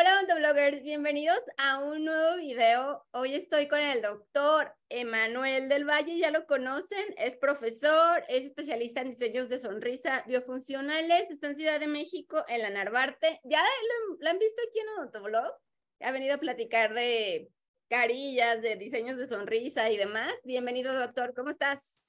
Hola odontobloggers, bienvenidos a un nuevo video. Hoy estoy con el doctor Emanuel del Valle, ya lo conocen, es profesor, es especialista en diseños de sonrisa biofuncionales, está en Ciudad de México, en la Narvarte. ¿Ya lo, han visto aquí en Odontoblog? Ha venido a platicar de carillas, de diseños de sonrisa y demás. Bienvenido doctor, ¿cómo estás?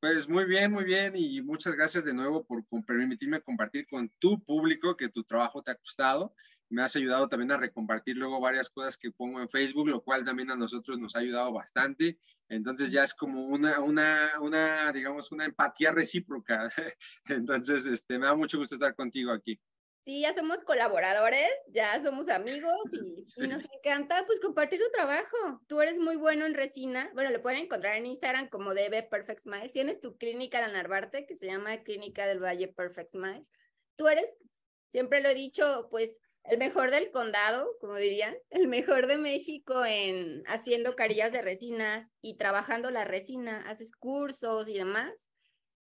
Pues muy bien, muy bien y muchas gracias de nuevo por, permitirme compartir con tu público que tu trabajo te ha gustado. Me has ayudado también a recompartir luego varias cosas que pongo en Facebook, lo cual también a nosotros nos ha ayudado bastante. Entonces ya es como una, una, una digamos, una empatía recíproca. Entonces, este, me da mucho gusto estar contigo aquí. Sí, ya somos colaboradores, ya somos amigos y, nos encanta pues compartir tu trabajo. Tú eres muy bueno en resina. Bueno, lo pueden encontrar en Instagram como DB Perfect Smiles. Tienes tu clínica en Narvarte que se llama Clínica del Valle Perfect Smiles. Tú eres, siempre lo he dicho, pues el mejor del condado, como dirían, el mejor de México en haciendo carillas de resinas y trabajando la resina. Haces cursos y demás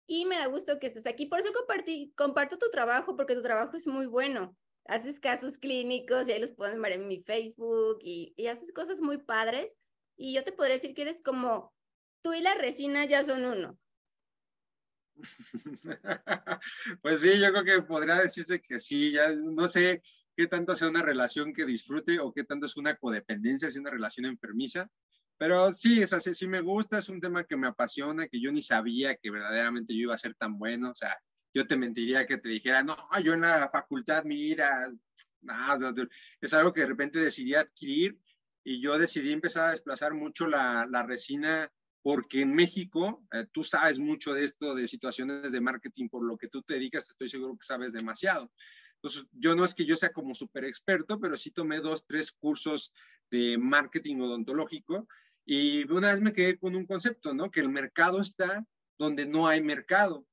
y me da gusto que estés aquí. Por eso compartí, comparto tu trabajo, porque tu trabajo es muy bueno. Haces casos clínicos y ahí los pueden ver en mi Facebook y, y haces cosas muy padres. Y yo te podría decir que eres como tú y la resina ya son uno. Pues sí, yo creo que podría decirse que sí, ya no sé qué tanto sea una relación que disfrute o qué tanto es una codependencia, es una relación enfermiza, pero sí, es así, sí me gusta, es un tema que me apasiona, que yo ni sabía que verdaderamente yo iba a ser tan bueno, o sea, yo te mentiría que te dijera, no, yo en la facultad, mira, nada, es algo que de repente decidí adquirir y yo decidí empezar a desplazar mucho la, la resina porque en México, eh, tú sabes mucho de esto, de situaciones de marketing, por lo que tú te dedicas, estoy seguro que sabes demasiado. Entonces, yo no es que yo sea como súper experto, pero sí tomé dos, tres cursos de marketing odontológico y una vez me quedé con un concepto, ¿no? Que el mercado está donde no hay mercado.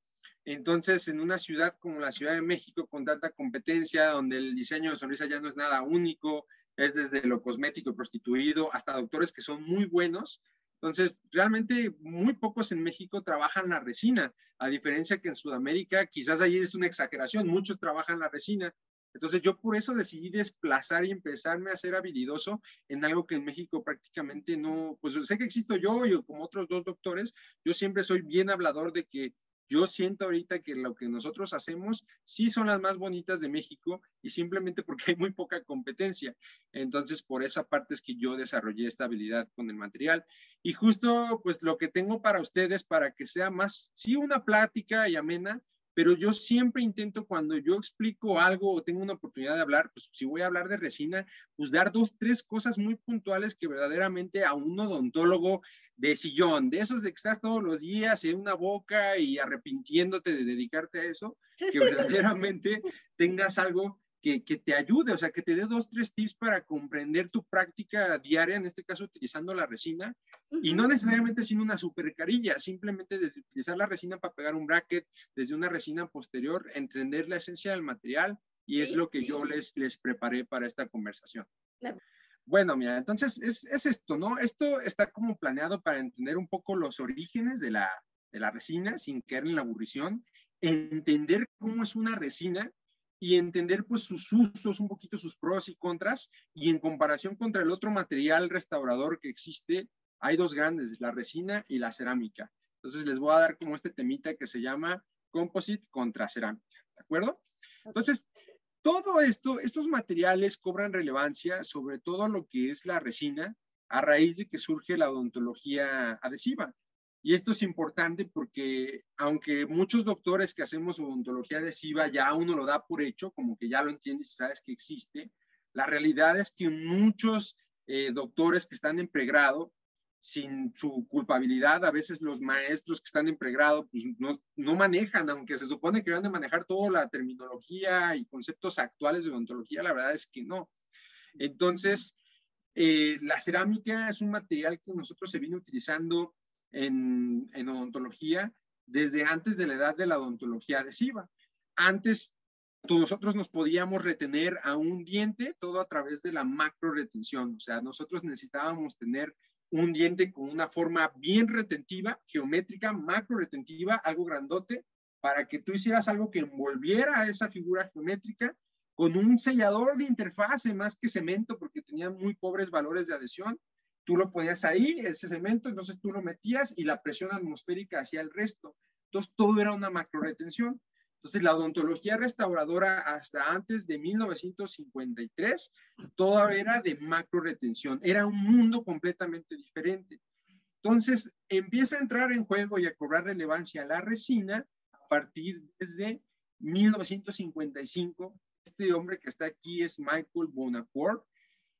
Entonces, en una ciudad como la Ciudad de México, con tanta competencia, donde el diseño de sonrisa ya no es nada único, es desde lo cosmético prostituido hasta doctores que son muy buenos. Entonces, realmente muy pocos en México trabajan la resina, a diferencia que en Sudamérica, quizás allí es una exageración, muchos trabajan la resina, entonces yo por eso decidí desplazar y empezarme a ser habilidoso en algo que en México prácticamente no, pues sé que existo yo y como otros dos doctores, yo siempre soy bien hablador de que yo siento ahorita que lo que nosotros hacemos sí son las más bonitas de México y simplemente porque hay muy poca competencia. Entonces, por esa parte es que yo desarrollé esta habilidad con el material. Y justo, pues lo que tengo para ustedes, para que sea más, sí, una plática y amena, pero yo siempre intento cuando yo explico algo o tengo una oportunidad de hablar, pues si voy a hablar de resina, pues dar dos, tres cosas muy puntuales que verdaderamente a un odontólogo de sillón, de esos de que estás todos los días en una boca y arrepintiéndote de dedicarte a eso, que verdaderamente tengas algo que, te ayude, o sea, que te dé dos, tres tips para comprender tu práctica diaria, en este caso utilizando la resina, y no necesariamente sin una super carilla, simplemente desde utilizar la resina para pegar un bracket, desde una resina posterior, entender la esencia del material, y es lo que yo les, les preparé para esta conversación. Bueno, mira, entonces es, es, esto, ¿no? Esto está como planeado para entender un poco los orígenes de la, de la resina sin caer en la aburrición, entender cómo es una resina y entender pues sus usos, un poquito sus pros y contras, y en comparación contra el otro material restaurador que existe, hay dos grandes, la resina y la cerámica. Entonces les voy a dar como este temita que se llama composite contra cerámica, ¿de acuerdo? Entonces, todo esto, estos materiales cobran relevancia, sobre todo lo que es la resina, a raíz de que surge la odontología adhesiva. Y esto es importante porque aunque muchos doctores que hacemos odontología adhesiva ya uno lo da por hecho, como que ya lo entiendes y sabes que existe, la realidad es que muchos eh, doctores que están en pregrado, sin su culpabilidad, a veces los maestros que están en pregrado, pues no, no manejan, aunque se supone que van a manejar toda la terminología y conceptos actuales de odontología, la verdad es que no. Entonces, eh, la cerámica es un material que nosotros se viene utilizando en, odontología desde antes de la edad de la odontología adhesiva. Antes nosotros nos podíamos retener a un diente todo a través de la macro retención. O sea, nosotros necesitábamos tener un diente con una forma bien retentiva, geométrica, macro retentiva, algo grandote, para que tú hicieras algo que envolviera a esa figura geométrica con un sellador de interfase más que cemento, porque tenía muy pobres valores de adhesión. Tú lo ponías ahí, ese cemento, entonces tú lo metías y la presión atmosférica hacía el resto. Entonces todo era una macro retención. Entonces la odontología restauradora hasta antes de 1953, todo era de macro retención. Era un mundo completamente diferente. Entonces empieza a entrar en juego y a cobrar relevancia la resina a partir desde 1955 este hombre que está aquí es Michael Bonaparte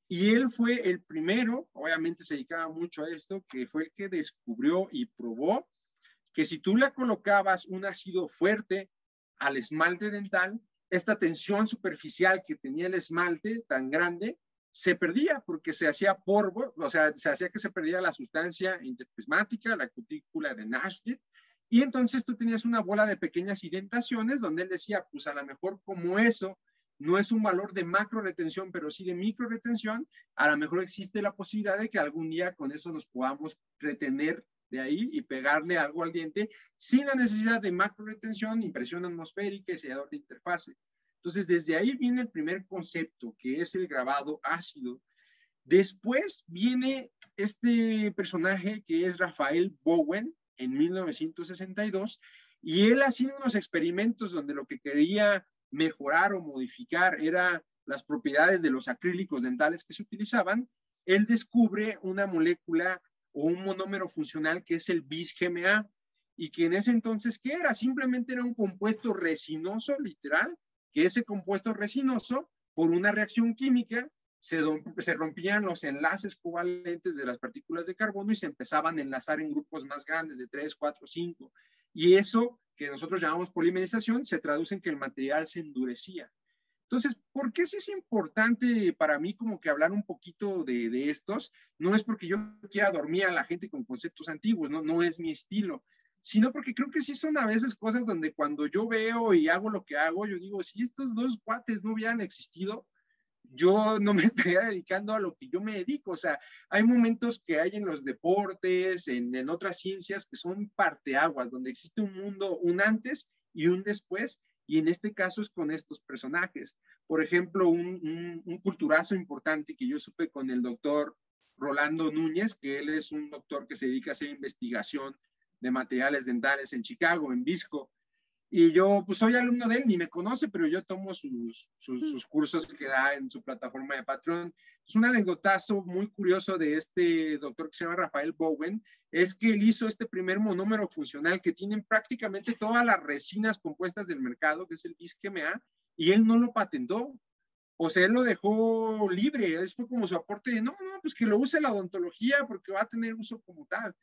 y él fue el primero, obviamente se dedicaba mucho a esto, que fue el que descubrió y probó que si tú le colocabas un ácido fuerte al esmalte dental, esta tensión superficial que tenía el esmalte tan grande se perdía porque se hacía polvo, o sea, se hacía que se perdía la sustancia interprismática, la cutícula de Nashdit, y entonces tú tenías una bola de pequeñas indentaciones donde él decía, pues a lo mejor como eso no es un valor de macro retención, pero sí de micro retención, a lo mejor existe la posibilidad de que algún día con eso nos podamos retener de ahí y pegarle algo al diente sin la necesidad de macro retención, impresión atmosférica y sellador de interfase. Entonces, desde ahí viene el primer concepto, que es el grabado ácido. Después viene este personaje que es Rafael Bowen en 1962 y él haciendo unos experimentos donde lo que quería mejorar o modificar era las propiedades de los acrílicos dentales que se utilizaban, él descubre una molécula o un monómero funcional que es el bis-GMA y que en ese entonces, ¿qué era? Simplemente era un compuesto resinoso, literal, que ese compuesto resinoso, por una reacción química, se, se, rompían los enlaces covalentes de las partículas de carbono y se empezaban a enlazar en grupos más grandes de 3, 4, 5. Y eso que nosotros llamamos polimerización se traduce en que el material se endurecía. Entonces, ¿por qué sí es importante para mí como que hablar un poquito de, estos? No es porque yo quiera dormir a la gente con conceptos antiguos, no, no es mi estilo, sino porque creo que sí son a veces cosas donde cuando yo veo y hago lo que hago, yo digo, si estos dos cuates no hubieran existido, yo no me estaría dedicando a lo que yo me dedico. O sea, hay momentos que hay en los deportes, en, en otras ciencias, que son parteaguas, donde existe un mundo, un antes y un después, y en este caso es con estos personajes. Por ejemplo, un, un, un, culturazo importante que yo supe con el doctor Rolando Núñez, que él es un doctor que se dedica a hacer investigación de materiales dentales en Chicago, en Visco, y yo, pues soy alumno de él, ni me conoce, pero yo tomo sus, sus, mm. sus cursos que da en su plataforma de Patreon. Es un anecdotazo muy curioso de este doctor que se llama Rafael Bowen, es que él hizo este primer monómero funcional que tienen prácticamente todas las resinas compuestas del mercado, que es el BISGMA, y él no lo patentó. O sea, él lo dejó libre, es fue como su aporte de, no, no, pues que lo use la odontología porque va a tener uso como tal.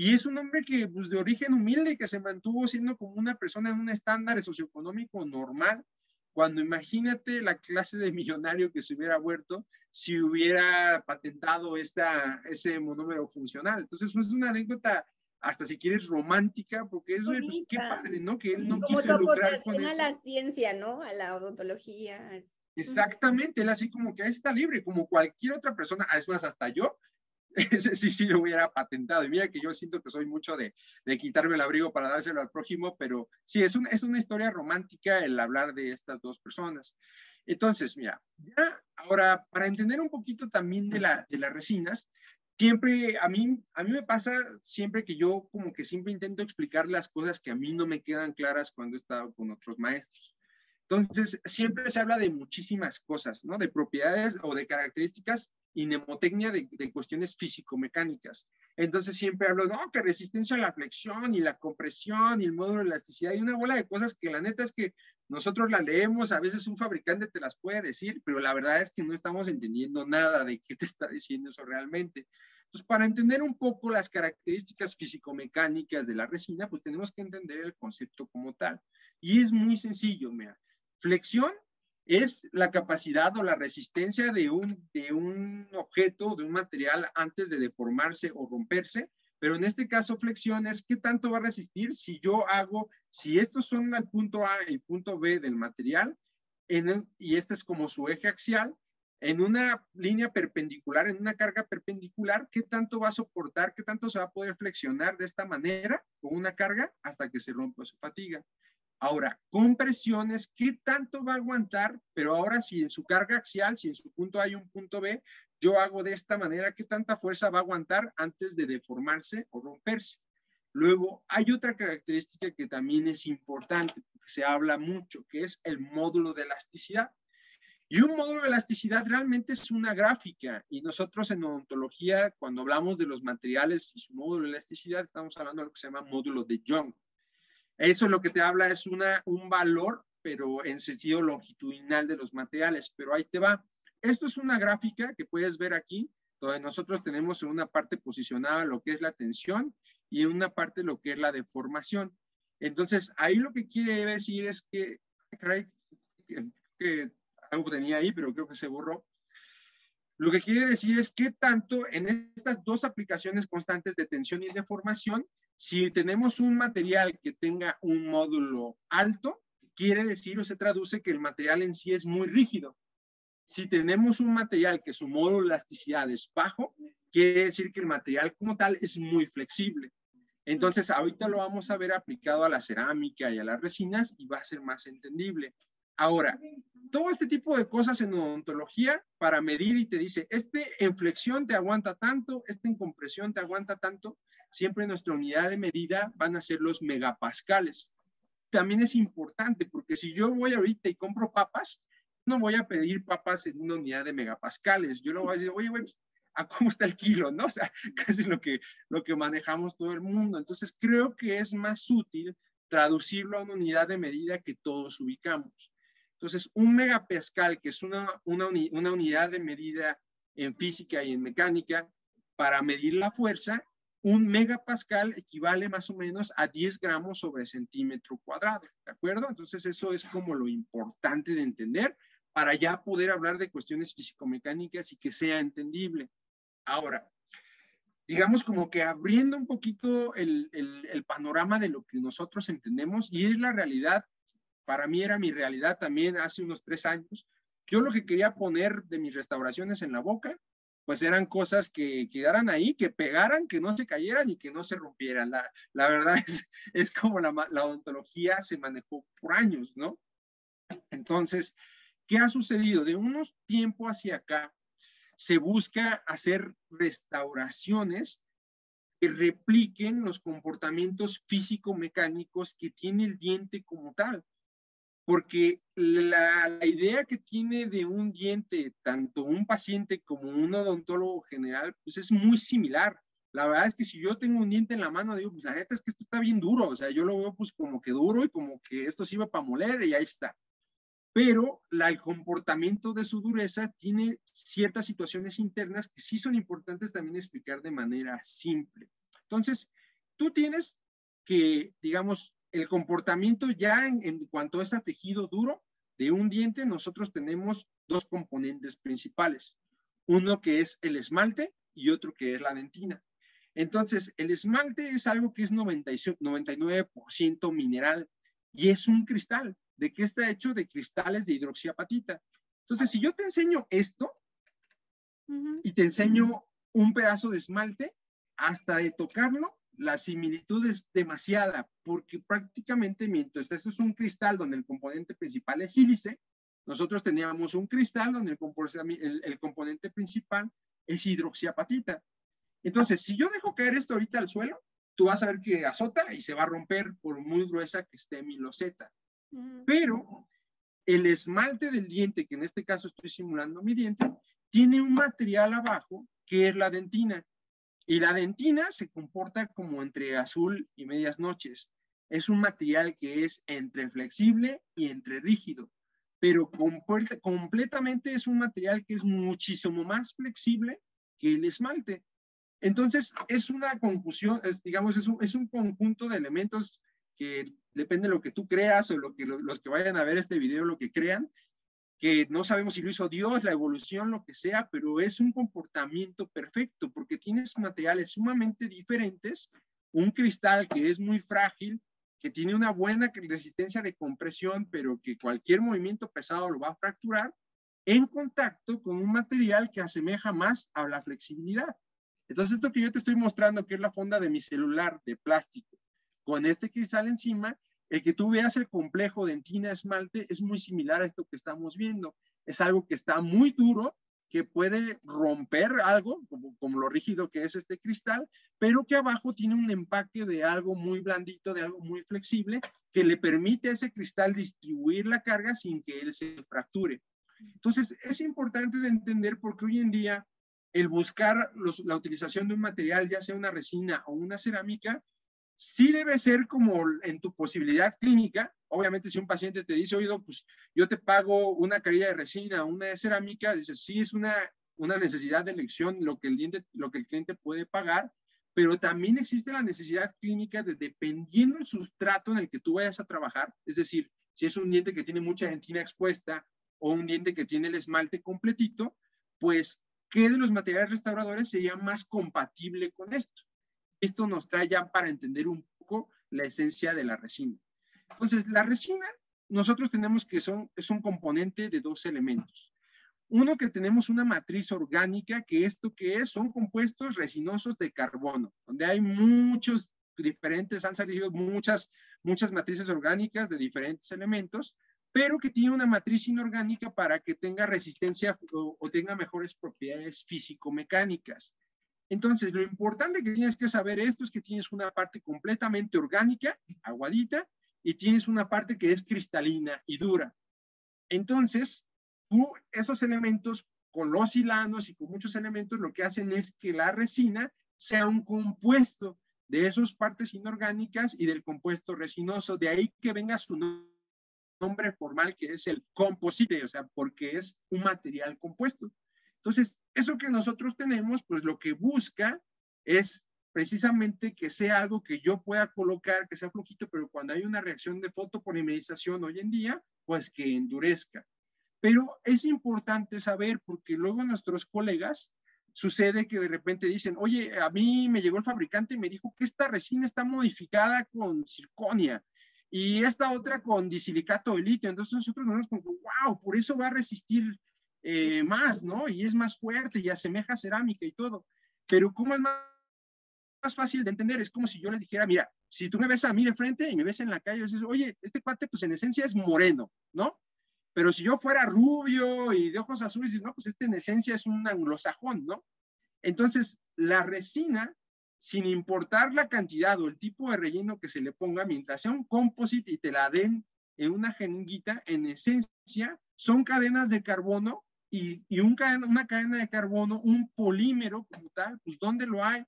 Y es un hombre que, pues, de origen humilde, que se mantuvo siendo como una persona en un estándar socioeconómico normal, cuando imagínate la clase de millonario que se hubiera vuelto si hubiera patentado esta, ese monómero funcional. Entonces, pues, es una anécdota hasta si quieres romántica, porque es pues, qué padre, ¿no? Que él no Como quiso lucrar con eso. a la ciencia, ¿no? A la odontología. Exactamente, él así como que está libre, como cualquier otra persona, es más, hasta yo, ese sí, sí lo hubiera patentado. Y mira que yo siento que soy mucho de, de quitarme el abrigo para dárselo al prójimo, pero sí, es, un, es una historia romántica el hablar de estas dos personas. Entonces, mira, ahora, para entender un poquito también de, la, de las resinas, siempre, a mí, a mí me pasa siempre que yo como que siempre intento explicar las cosas que a mí no me quedan claras cuando he estado con otros maestros. Entonces, siempre se habla de muchísimas cosas, ¿no? De propiedades o de características y mnemotecnia de, de cuestiones físico-mecánicas. Entonces, siempre hablo, no, que resistencia a la flexión y la compresión y el módulo de elasticidad y una bola de cosas que la neta es que nosotros la leemos, a veces un fabricante te las puede decir, pero la verdad es que no estamos entendiendo nada de qué te está diciendo eso realmente. Entonces, para entender un poco las características físico-mecánicas de la resina, pues tenemos que entender el concepto como tal. Y es muy sencillo, mira. Flexión es la capacidad o la resistencia de un, de un objeto, de un material antes de deformarse o romperse, pero en este caso flexión es qué tanto va a resistir si yo hago, si estos son el punto A y el punto B del material, en y este es como su eje axial, en una línea perpendicular, en una carga perpendicular, ¿qué tanto va a soportar, qué tanto se va a poder flexionar de esta manera con una carga hasta que se rompa su fatiga? Ahora, compresiones, ¿qué tanto va a aguantar? Pero ahora si en su carga axial, si en su punto A hay un punto B, yo hago de esta manera, ¿qué tanta fuerza va a aguantar antes de deformarse o romperse? Luego, hay otra característica que también es importante, porque se habla mucho, que es el módulo de elasticidad. Y un módulo de elasticidad realmente es una gráfica y nosotros en odontología, cuando hablamos de los materiales y su módulo de elasticidad, estamos hablando de lo que se llama módulo de Young. Eso lo que te habla es una, un valor, pero en sentido longitudinal de los materiales. Pero ahí te va. Esto es una gráfica que puedes ver aquí, donde nosotros tenemos en una parte posicionada lo que es la tensión y en una parte lo que es la deformación. Entonces, ahí lo que quiere decir es que, que, que algo tenía ahí, pero creo que se borró. Lo que quiere decir es que tanto en estas dos aplicaciones constantes de tensión y deformación si tenemos un material que tenga un módulo alto, quiere decir o se traduce que el material en sí es muy rígido. Si tenemos un material que su módulo de elasticidad es bajo, quiere decir que el material como tal es muy flexible. Entonces, ahorita lo vamos a ver aplicado a la cerámica y a las resinas y va a ser más entendible. Ahora, todo este tipo de cosas en odontología para medir y te dice, este en flexión te aguanta tanto, este en compresión te aguanta tanto, siempre nuestra unidad de medida van a ser los megapascales. También es importante porque si yo voy ahorita y compro papas, no voy a pedir papas en una unidad de megapascales. Yo lo voy a decir, oye, güey, ¿a cómo está el kilo? ¿No? O sea, casi lo que, lo que manejamos todo el mundo. Entonces, creo que es más útil traducirlo a una unidad de medida que todos ubicamos. Entonces, un megapascal, que es una, una, unidad de medida en física y en mecánica, para medir la fuerza, un megapascal equivale más o menos a 10 gramos sobre centímetro cuadrado, ¿de acuerdo? Entonces eso es como lo importante de entender para ya poder hablar de cuestiones físico-mecánicas y que sea entendible. Ahora, digamos como que abriendo un poquito el, el, panorama de lo que nosotros entendemos y es la realidad, para mí era mi realidad también hace unos tres años, yo lo que quería poner de mis restauraciones en la boca pues eran cosas que quedaran ahí, que pegaran, que no se cayeran y que no se rompieran. La, verdad es, es como la, la, odontología se manejó por años, ¿no? Entonces, ¿qué ha sucedido? De unos tiempos hacia acá, se busca hacer restauraciones que repliquen los comportamientos físico-mecánicos que tiene el diente como tal porque la, idea que tiene de un diente, tanto un paciente como un odontólogo general, pues es muy similar. La verdad es que si yo tengo un diente en la mano, digo, pues la neta es que esto está bien duro, o sea, yo lo veo pues como que duro y como que esto iba para moler y ahí está. Pero la, el comportamiento de su dureza tiene ciertas situaciones internas que sí son importantes también explicar de manera simple. Entonces, tú tienes que, digamos, el comportamiento ya en, cuanto a ese tejido duro de un diente, nosotros tenemos dos componentes principales. Uno que es el esmalte y otro que es la dentina. Entonces, el esmalte es algo que es 99% mineral y es un cristal. ¿De qué está hecho? De cristales de hidroxiapatita. Entonces, si yo te enseño esto y te enseño un pedazo de esmalte, hasta de tocarlo, la similitud es demasiada, porque prácticamente mientras esto es un cristal donde el componente principal es sílice, nosotros teníamos un cristal donde el, el, componente principal es hidroxiapatita. Entonces, si yo dejo caer esto ahorita al suelo, tú vas a ver que azota y se va a romper por muy gruesa que esté mi loseta. Pero el esmalte del diente, que en este caso estoy simulando mi diente, tiene un material abajo que es la dentina. Y la dentina se comporta como entre azul y medias noches. Es un material que es entre flexible y entre rígido, pero completamente es un material que es muchísimo más flexible que el esmalte. Entonces, es una confusión, es, digamos, es un, es un, conjunto de elementos que depende de lo que tú creas o lo que los que vayan a ver este video lo que crean, que no sabemos si lo hizo Dios, la evolución, lo que sea, pero es un comportamiento perfecto porque tienes materiales sumamente diferentes, un cristal que es muy frágil, que tiene una buena resistencia de compresión, pero que cualquier movimiento pesado lo va a fracturar, en contacto con un material que asemeja más a la flexibilidad. Entonces, esto que yo te estoy mostrando, que es la fonda de mi celular de plástico, con este cristal encima, el que tú veas el complejo dentina-esmalte es muy similar a esto que estamos viendo. Es algo que está muy duro, que puede romper algo, como, como, lo rígido que es este cristal, pero que abajo tiene un empaque de algo muy blandito, de algo muy flexible, que le permite a ese cristal distribuir la carga sin que él se fracture. Entonces, es importante de entender porque hoy en día el buscar la utilización de un material, ya sea una resina o una cerámica, sí debe ser como en tu posibilidad clínica. Obviamente, si un paciente te dice, oído, pues yo te pago una carilla de resina, una de cerámica, dices, sí es una, una necesidad de elección lo que, el diente, lo que el cliente puede pagar, pero también existe la necesidad clínica de, dependiendo del sustrato en el que tú vayas a trabajar, es decir, si es un diente que tiene mucha dentina expuesta o un diente que tiene el esmalte completito, pues, ¿qué de los materiales restauradores sería más compatible con esto? Esto nos trae ya para entender un poco la esencia de la resina. Entonces, la resina, nosotros tenemos que son, es un componente de dos elementos. Uno que tenemos una matriz orgánica, que esto que es, son compuestos resinosos de carbono, donde hay muchos diferentes, han salido muchas, muchas matrices orgánicas de diferentes elementos, pero que tiene una matriz inorgánica para que tenga resistencia o, o tenga mejores propiedades físico-mecánicas. Entonces, lo importante que tienes que saber esto es que tienes una parte completamente orgánica, aguadita, y tienes una parte que es cristalina y dura. Entonces, tú, esos elementos con los hilanos y con muchos elementos, lo que hacen es que la resina sea un compuesto de esas partes inorgánicas y del compuesto resinoso. De ahí que venga su nombre formal, que es el composite, o sea, porque es un material compuesto. Entonces, eso que nosotros tenemos, pues lo que busca es precisamente que sea algo que yo pueda colocar, que sea flojito, pero cuando hay una reacción de fotopolimerización hoy en día, pues que endurezca. Pero es importante saber porque luego nuestros colegas sucede que de repente dicen, oye, a mí me llegó el fabricante y me dijo que esta resina está modificada con circonia y esta otra con disilicato de litio. Entonces nosotros nos vemos como, wow, por eso va a resistir eh, más, ¿no? Y es más fuerte y asemeja cerámica y todo. Pero ¿cómo es más, fácil de entender? Es como si yo les dijera, mira, si tú me ves a mí de frente y me ves en la calle, dices, oye, este cuate pues en esencia es moreno, ¿no? Pero si yo fuera rubio y de ojos azules, no, pues este en esencia es un anglosajón, ¿no? Entonces, la resina, sin importar la cantidad o el tipo de relleno que se le ponga, mientras sea un composite y te la den en una jeringuita, en esencia, son cadenas de carbono y, una cadena de carbono, un polímero como tal, pues ¿dónde lo hay?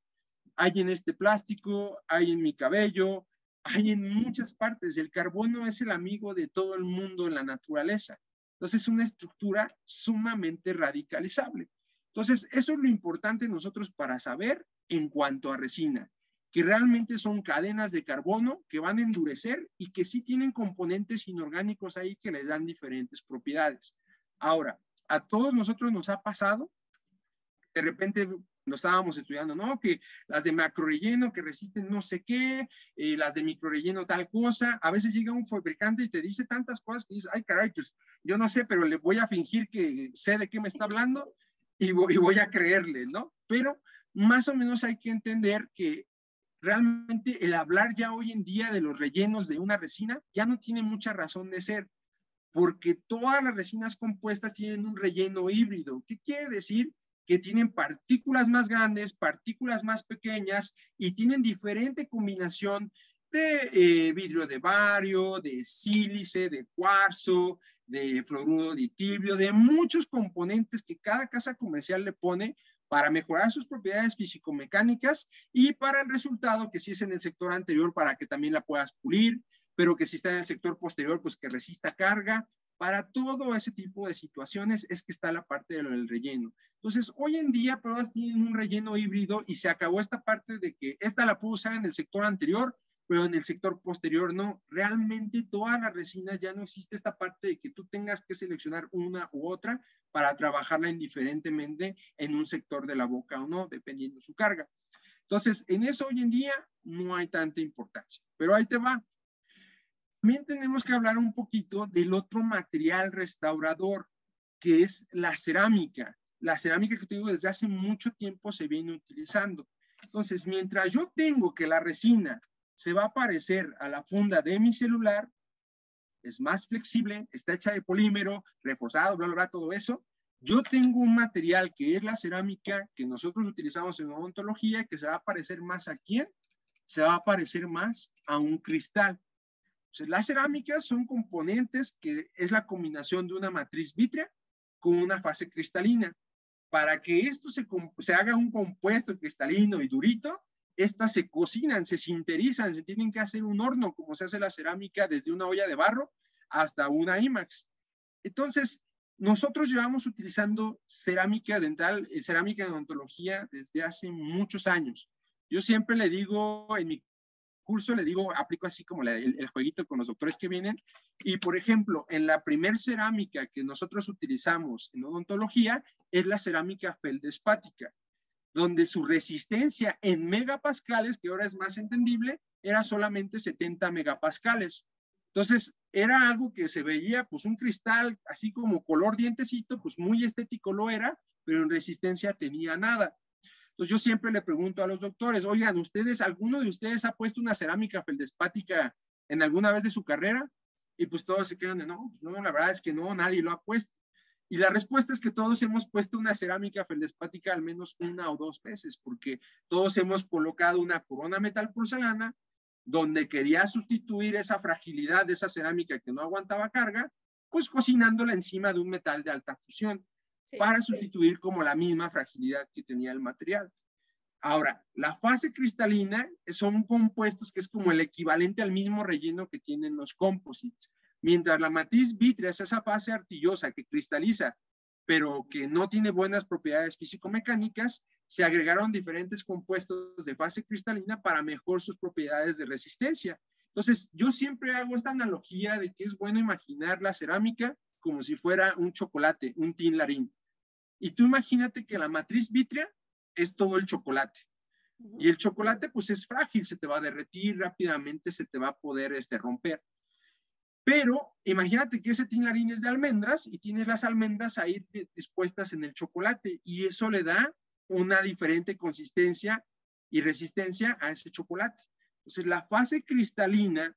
Hay en este plástico, hay en mi cabello, hay en muchas partes. El carbono es el amigo de todo el mundo en la naturaleza. Entonces es una estructura sumamente radicalizable. Entonces, eso es lo importante nosotros para saber en cuanto a resina, que realmente son cadenas de carbono que van a endurecer y que sí tienen componentes inorgánicos ahí que les dan diferentes propiedades. Ahora, a todos nosotros nos ha pasado, de repente lo estábamos estudiando, ¿no? Que las de macro relleno que resisten no sé qué, las de micro relleno tal cosa. A veces llega un fabricante y te dice tantas cosas que dices, ay, caray, pues yo no sé, pero le voy a fingir que sé de qué me está hablando y voy a creerle, ¿no? Pero más o menos hay que entender que realmente el hablar ya hoy en día de los rellenos de una resina ya no tiene mucha razón de ser porque todas las resinas compuestas tienen un relleno híbrido. ¿Qué quiere decir? Que tienen partículas más grandes, partículas más pequeñas y tienen diferente combinación de eh, vidrio de bario, de sílice, de cuarzo, de fluoruro de tibio, de muchos componentes que cada casa comercial le pone para mejorar sus propiedades físico-mecánicas y para el resultado que si es en el sector anterior para que también la puedas pulir, pero que si está en el sector posterior, pues que resista carga. Para todo ese tipo de situaciones es que está la parte de lo del relleno. Entonces, hoy en día todas tienen un relleno híbrido y se acabó esta parte de que esta la puedo usar en el sector anterior, pero en el sector posterior no. Realmente todas las resinas ya no existe esta parte de que tú tengas que seleccionar una u otra para trabajarla indiferentemente en un sector de la boca o no, dependiendo su carga. Entonces, en eso hoy en día no hay tanta importancia. Pero ahí te va. También tenemos que hablar un poquito del otro material restaurador, que es la cerámica. La cerámica que te digo desde hace mucho tiempo se viene utilizando. Entonces, mientras yo tengo que la resina se va a parecer a la funda de mi celular, es más flexible, está hecha de polímero, reforzado, bla, bla, bla, todo eso. Yo tengo un material que es la cerámica que nosotros utilizamos en odontología que se va a parecer más a quién? Se va a parecer más a un cristal. Las cerámicas son componentes que es la combinación de una matriz vítrea con una fase cristalina. Para que esto se, se haga un compuesto cristalino y durito, estas se cocinan, se sinterizan, se tienen que hacer un horno, como se hace la cerámica desde una olla de barro hasta una IMAX. Entonces, nosotros llevamos utilizando cerámica dental, eh, cerámica de odontología desde hace muchos años. Yo siempre le digo en mi curso, le digo, aplico así como el, el, jueguito con los doctores que vienen. Y, por ejemplo, en la primer cerámica que nosotros utilizamos en odontología es la cerámica feldespática donde su resistencia en megapascales, que ahora es más entendible, era solamente 70 megapascales. Entonces, era algo que se veía, pues un cristal así como color dientecito, pues muy estético lo era, pero en resistencia tenía nada. Entonces, yo siempre le pregunto a los doctores, oigan, ¿ustedes, alguno de ustedes ha puesto una cerámica feldespática en alguna vez de su carrera? Y pues todos se quedan de, no, pues, no, la verdad es que no, nadie lo ha puesto. Y la respuesta es que todos hemos puesto una cerámica feldespática al menos una o dos veces, porque todos hemos colocado una corona metal porcelana donde quería sustituir esa fragilidad de esa cerámica que no aguantaba carga, pues cocinándola encima de un metal de alta fusión para sustituir como la misma fragilidad que tenía el material. Ahora, la fase cristalina son compuestos que es como el equivalente al mismo relleno que tienen los composites. Mientras la matriz vítrea es esa fase artillosa que cristaliza, pero que no tiene buenas propiedades físico-mecánicas, se agregaron diferentes compuestos de fase cristalina para mejorar sus propiedades de resistencia. Entonces, yo siempre hago esta analogía de que es bueno imaginar la cerámica como si fuera un chocolate, un tin larín. Y tú imagínate que la matriz vítrea es todo el chocolate. Y el chocolate pues es frágil, se te va a derretir rápidamente, se te va a poder este, romper. Pero imagínate que ese es de almendras y tienes las almendras ahí dispuestas en el chocolate y eso le da una diferente consistencia y resistencia a ese chocolate. Entonces, la fase cristalina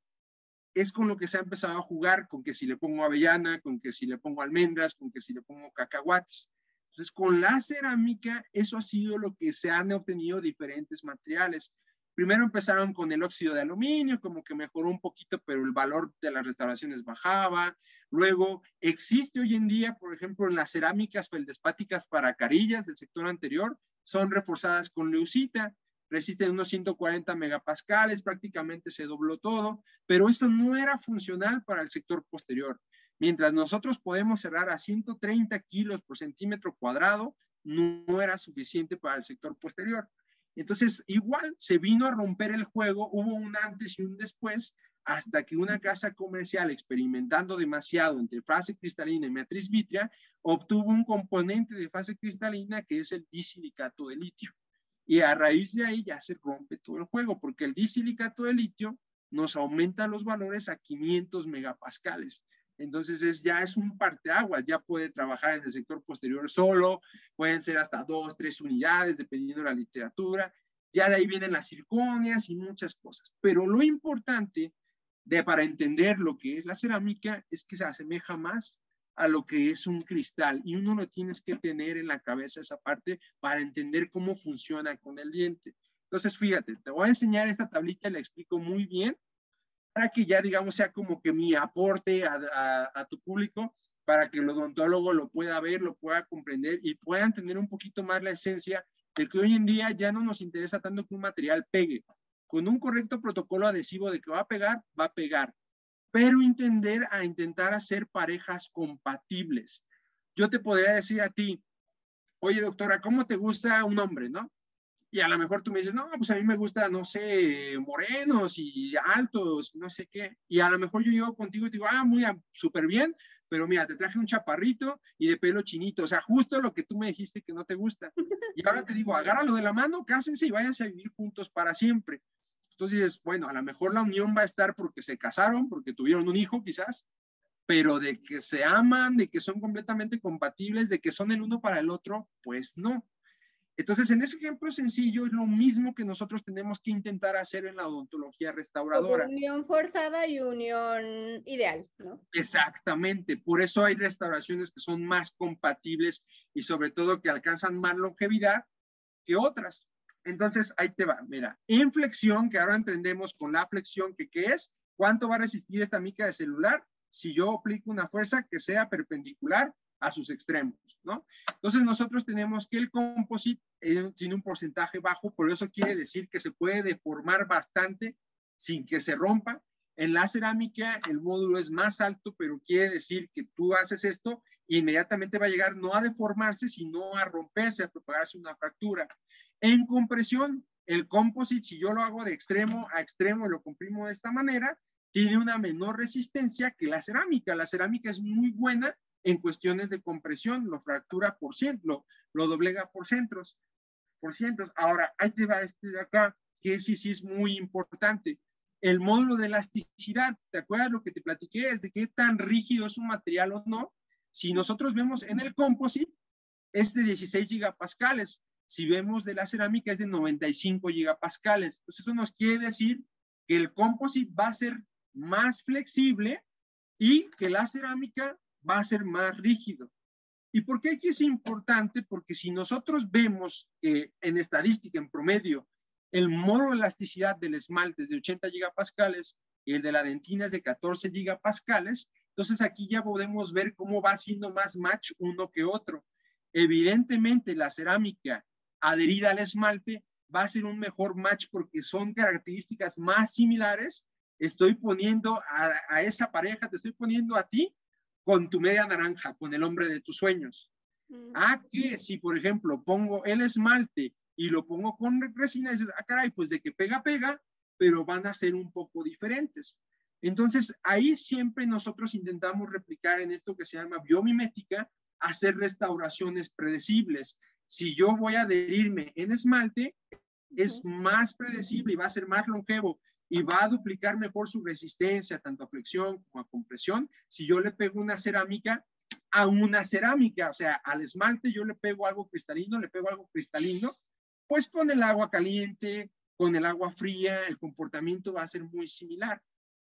es con lo que se ha empezado a jugar, con que si le pongo avellana, con que si le pongo almendras, con que si le pongo cacahuates. Entonces, con la cerámica, eso ha sido lo que se han obtenido diferentes materiales. Primero empezaron con el óxido de aluminio, como que mejoró un poquito, pero el valor de las restauraciones bajaba. Luego existe hoy en día, por ejemplo, en las cerámicas feldespáticas para carillas del sector anterior, son reforzadas con leucita, resisten unos 140 megapascales, prácticamente se dobló todo, pero eso no era funcional para el sector posterior. Mientras nosotros podemos cerrar a 130 kilos por centímetro cuadrado, no era suficiente para el sector posterior. Entonces, igual se vino a romper el juego, hubo un antes y un después, hasta que una casa comercial experimentando demasiado entre fase cristalina y matriz vítrea, obtuvo un componente de fase cristalina que es el disilicato de litio. Y a raíz de ahí ya se rompe todo el juego, porque el disilicato de litio nos aumenta los valores a 500 megapascales. Entonces es, ya es un parteaguas, ya puede trabajar en el sector posterior solo, pueden ser hasta dos, tres unidades, dependiendo de la literatura. Ya de ahí vienen las circonias y muchas cosas. Pero lo importante de, para entender lo que es la cerámica es que se asemeja más a lo que es un cristal y uno lo tienes que tener en la cabeza esa parte para entender cómo funciona con el diente. Entonces, fíjate, te voy a enseñar esta tablita, la explico muy bien para que ya, digamos, sea como que mi aporte a, tu público, para que el odontólogo lo pueda ver, lo pueda comprender y puedan tener un poquito más la esencia de que hoy en día ya no nos interesa tanto que un material pegue. Con un correcto protocolo adhesivo de que va a pegar, va a pegar. Pero entender a intentar hacer parejas compatibles. Yo te podría decir a ti, oye doctora, ¿cómo te gusta un hombre, no? Y a lo mejor tú me dices, no, pues a mí me gusta, no sé, morenos y altos, no sé qué. Y a lo mejor yo llego contigo y te digo, ah, muy súper bien, pero mira, te traje un chaparrito y de pelo chinito, o sea, justo lo que tú me dijiste que no te gusta. Y ahora te digo, agárralo de la mano, cásense y váyanse a vivir juntos para siempre. Entonces bueno, a lo mejor la unión va a estar porque se casaron, porque tuvieron un hijo quizás, pero de que se aman, de que son completamente compatibles, de que son el uno para el otro, pues no. Entonces, en ese ejemplo sencillo es lo mismo que nosotros tenemos que intentar hacer en la odontología restauradora. unión forzada y unión ideal, ¿no? Exactamente. Por eso hay restauraciones que son más compatibles y sobre todo que alcanzan más longevidad que otras. Entonces, ahí te va. Mira, inflexión, que ahora entendemos con la flexión, que qué es, cuánto va a resistir esta mica de celular si yo aplico una fuerza que sea perpendicular a sus extremos, ¿no? Entonces nosotros tenemos que el composite eh, tiene un porcentaje bajo, por eso quiere decir que se puede deformar bastante sin que se rompa. En la cerámica el módulo es más alto, pero quiere decir que tú haces esto e inmediatamente va a llegar no a deformarse, sino a romperse, a propagarse una fractura. En compresión, el composite, si yo lo hago de extremo a extremo y lo comprimo de esta manera, tiene una menor resistencia que la cerámica. La cerámica es muy buena en cuestiones de compresión, lo fractura por ciento, lo, doblega por centros, por cientos. Ahora, ahí te va este de acá, que sí, sí es muy importante. El módulo de elasticidad, ¿te acuerdas lo que te platiqué? Es de qué tan rígido es un material o no. Si nosotros vemos en el composite, es de 16 gigapascales. Si vemos de la cerámica, es de 95 gigapascales. Entonces, eso nos quiere decir que el composite va a ser más flexible y que la cerámica va a ser más rígido. ¿Y por qué aquí es importante? Porque si nosotros vemos que en estadística, en promedio, el módulo de elasticidad del esmalte es de 80 gigapascales y el de la dentina es de 14 gigapascales, entonces aquí ya podemos ver cómo va siendo más match uno que otro. Evidentemente, la cerámica adherida al esmalte va a ser un mejor match porque son características más similares. Estoy poniendo a, a esa pareja, te estoy poniendo a ti con tu media naranja, con el hombre de tus sueños. Mm. Ah, que si por ejemplo pongo el esmalte y lo pongo con resina, dices, ah, caray, pues de que pega, pega, pero van a ser un poco diferentes. Entonces, ahí siempre nosotros intentamos replicar en esto que se llama biomimética, hacer restauraciones predecibles. Si yo voy a adherirme en esmalte, es más predecible y va a ser más longevo y va a duplicar mejor su resistencia, tanto a flexión como a compresión, si yo le pego una cerámica a una cerámica, o sea, al esmalte yo le pego algo cristalino, le pego algo cristalino, pues con el agua caliente, con el agua fría, el comportamiento va a ser muy similar.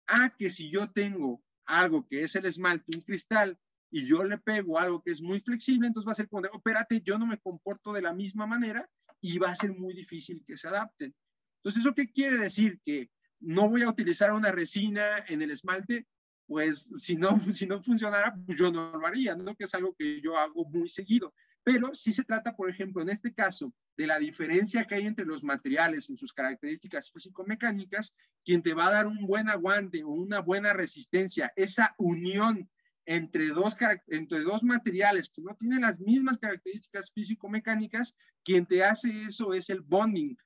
A que si yo tengo algo que es el esmalte, un cristal, y yo le pego algo que es muy flexible, entonces va a ser como, de, oh, espérate, yo no me comporto de la misma manera y va a ser muy difícil que se adapten. Entonces, ¿eso qué quiere decir? Que no voy a utilizar una resina en el esmalte, pues si no, si no funcionara, pues yo no lo haría, ¿no? Que es algo que yo hago muy seguido. Pero si se trata, por ejemplo, en este caso, de la diferencia que hay entre los materiales en sus características físico-mecánicas, quien te va a dar un buen aguante o una buena resistencia, esa unión entre dos, entre dos materiales que no tienen las mismas características físico-mecánicas, quien te hace eso es el bonding.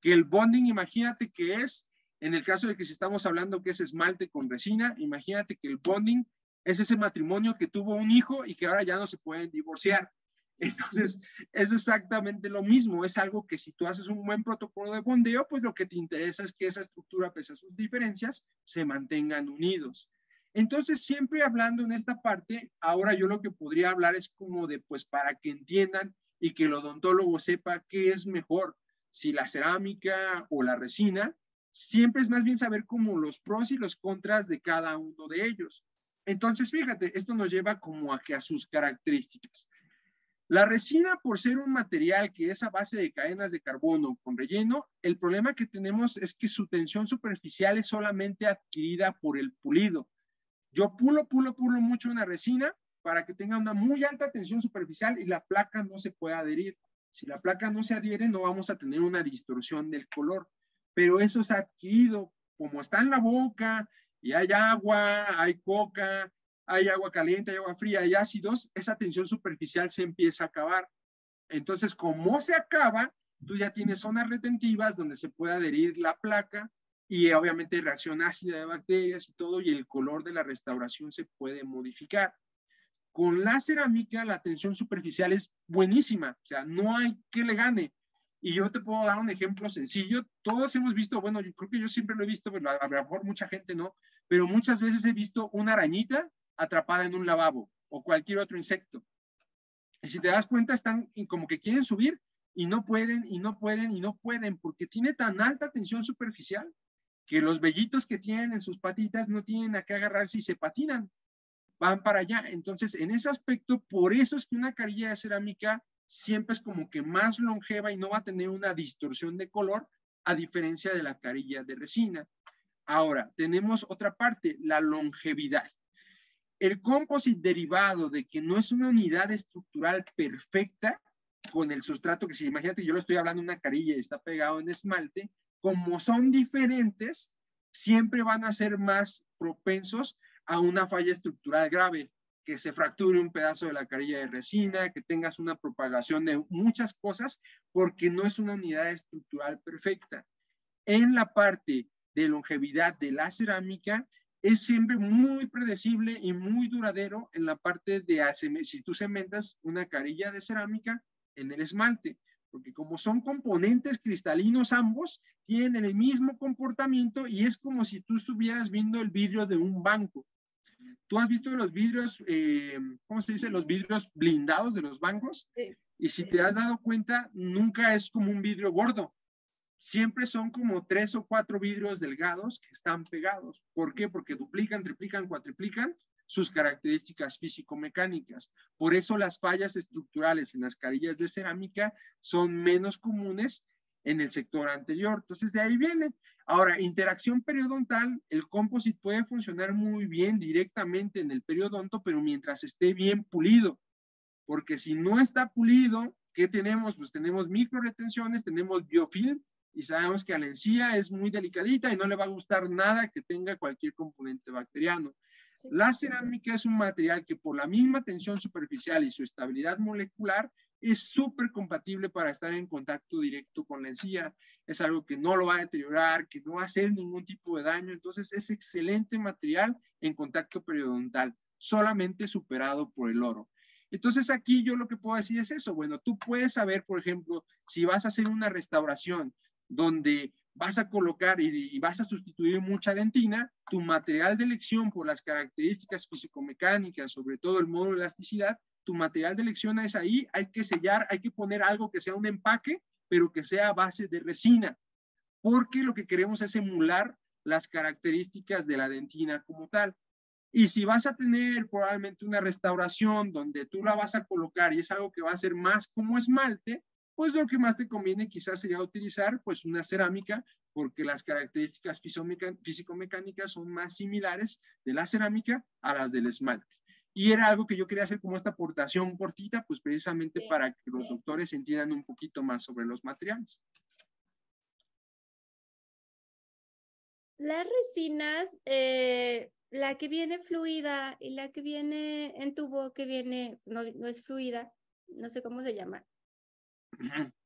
Que el bonding, imagínate que es en el caso de que si estamos hablando que es esmalte con resina, imagínate que el bonding es ese matrimonio que tuvo un hijo y que ahora ya no se pueden divorciar. Entonces, es exactamente lo mismo. Es algo que si tú haces un buen protocolo de bondeo, pues lo que te interesa es que esa estructura, pese a sus diferencias, se mantengan unidos. Entonces, siempre hablando en esta parte, ahora yo lo que podría hablar es como de, pues, para que entiendan y que el odontólogo sepa qué es mejor, si la cerámica o la resina, siempre es más bien saber como los pros y los contras de cada uno de ellos. Entonces, fíjate, esto nos lleva como a que a sus características. La resina, por ser un material que es a base de cadenas de carbono con relleno, el problema que tenemos es que su tensión superficial es solamente adquirida por el pulido. Yo pulo, pulo, pulo mucho una resina para que tenga una muy alta tensión superficial y la placa no se pueda adherir. Si la placa no se adhiere, no vamos a tener una distorsión del color pero eso es adquirido, como está en la boca y hay agua, hay coca, hay agua caliente, hay agua fría, hay ácidos, esa tensión superficial se empieza a acabar. Entonces, como se acaba, tú ya tienes zonas retentivas donde se puede adherir la placa y obviamente reacción ácida de bacterias y todo, y el color de la restauración se puede modificar. Con la cerámica, la tensión superficial es buenísima, o sea, no hay que le gane. Y yo te puedo dar un ejemplo sencillo. Todos hemos visto, bueno, yo creo que yo siempre lo he visto, pero a lo mejor mucha gente no, pero muchas veces he visto una arañita atrapada en un lavabo o cualquier otro insecto. Y si te das cuenta, están como que quieren subir, y no pueden, y no pueden, y no pueden, porque tiene tan alta tensión superficial que los vellitos que tienen en sus patitas no tienen a qué agarrarse y se patinan, van para allá. Entonces, en ese aspecto, por eso es que una carilla de cerámica siempre es como que más longeva y no va a tener una distorsión de color, a diferencia de la carilla de resina. Ahora, tenemos otra parte, la longevidad. El composite derivado de que no es una unidad estructural perfecta con el sustrato que si imagínate, yo lo estoy hablando una carilla y está pegado en esmalte, como son diferentes, siempre van a ser más propensos a una falla estructural grave, que se fracture un pedazo de la carilla de resina, que tengas una propagación de muchas cosas, porque no es una unidad estructural perfecta. En la parte de longevidad de la cerámica, es siempre muy predecible y muy duradero en la parte de si tú cementas una carilla de cerámica en el esmalte porque como son componentes cristalinos ambos, tienen el mismo comportamiento y es como si tú estuvieras viendo el vidrio de un banco. Tú has visto los vidrios, eh, ¿cómo se dice? Los vidrios blindados de los bancos. Y si te has dado cuenta, nunca es como un vidrio gordo. Siempre son como tres o cuatro vidrios delgados que están pegados. ¿Por qué? Porque duplican, triplican, cuatriplican sus características físico-mecánicas. Por eso las fallas estructurales en las carillas de cerámica son menos comunes en el sector anterior. Entonces, de ahí viene. Ahora, interacción periodontal, el composite puede funcionar muy bien directamente en el periodonto, pero mientras esté bien pulido. Porque si no está pulido, ¿qué tenemos? Pues tenemos micro retenciones, tenemos biofilm y sabemos que la encía es muy delicadita y no le va a gustar nada que tenga cualquier componente bacteriano. La cerámica es un material que por la misma tensión superficial y su estabilidad molecular es súper compatible para estar en contacto directo con la encía. Es algo que no lo va a deteriorar, que no va a hacer ningún tipo de daño. Entonces es excelente material en contacto periodontal, solamente superado por el oro. Entonces aquí yo lo que puedo decir es eso. Bueno, tú puedes saber, por ejemplo, si vas a hacer una restauración donde vas a colocar y, vas a sustituir mucha dentina, tu material de elección por las características físico-mecánicas, sobre todo el modo de elasticidad, tu material de elección es ahí, hay que sellar, hay que poner algo que sea un empaque, pero que sea a base de resina, porque lo que queremos es emular las características de la dentina como tal. Y si vas a tener probablemente una restauración donde tú la vas a colocar y es algo que va a ser más como esmalte, pues lo que más te conviene quizás sería utilizar pues una cerámica porque las características físico-mecánicas son más similares de la cerámica a las del esmalte. Y era algo que yo quería hacer como esta aportación cortita, pues precisamente para que los doctores entiendan un poquito más sobre los materiales. Las resinas, eh, la que viene fluida y la que viene en tubo que viene, no, no es fluida, no sé cómo se llama.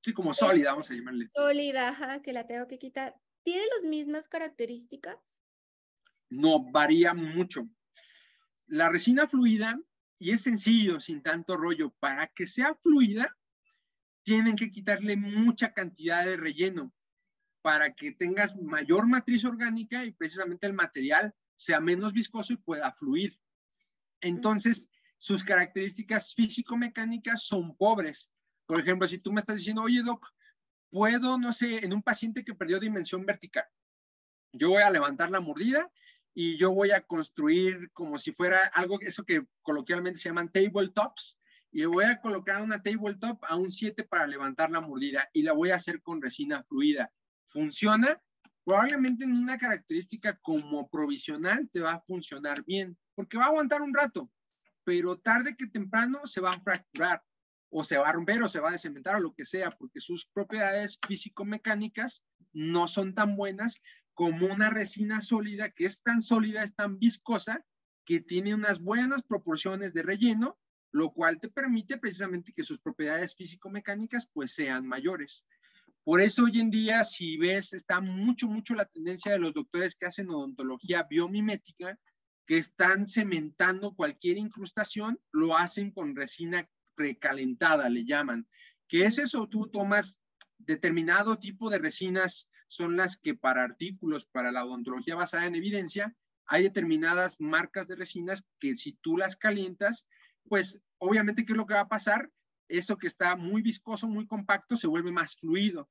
Sí, como sólida, vamos a llamarle. Sólida, que la tengo que quitar. ¿Tiene las mismas características? No, varía mucho. La resina fluida, y es sencillo, sin tanto rollo, para que sea fluida, tienen que quitarle mucha cantidad de relleno para que tengas mayor matriz orgánica y precisamente el material sea menos viscoso y pueda fluir. Entonces, sus características físico-mecánicas son pobres. Por ejemplo, si tú me estás diciendo, oye, doc, puedo, no sé, en un paciente que perdió dimensión vertical, yo voy a levantar la mordida y yo voy a construir como si fuera algo, eso que coloquialmente se llaman tabletops, y voy a colocar una tabletop a un 7 para levantar la mordida y la voy a hacer con resina fluida. ¿Funciona? Probablemente en una característica como provisional te va a funcionar bien, porque va a aguantar un rato, pero tarde que temprano se va a fracturar o se va a romper o se va a descementar o lo que sea, porque sus propiedades físico-mecánicas no son tan buenas como una resina sólida que es tan sólida, es tan viscosa, que tiene unas buenas proporciones de relleno, lo cual te permite precisamente que sus propiedades físico-mecánicas pues sean mayores. Por eso hoy en día, si ves, está mucho, mucho la tendencia de los doctores que hacen odontología biomimética, que están cementando cualquier incrustación, lo hacen con resina precalentada, le llaman. ¿Qué es eso? Tú tomas determinado tipo de resinas, son las que para artículos, para la odontología basada en evidencia, hay determinadas marcas de resinas que si tú las calientas, pues obviamente, ¿qué es lo que va a pasar? eso que está muy viscoso, muy compacto, se vuelve más fluido.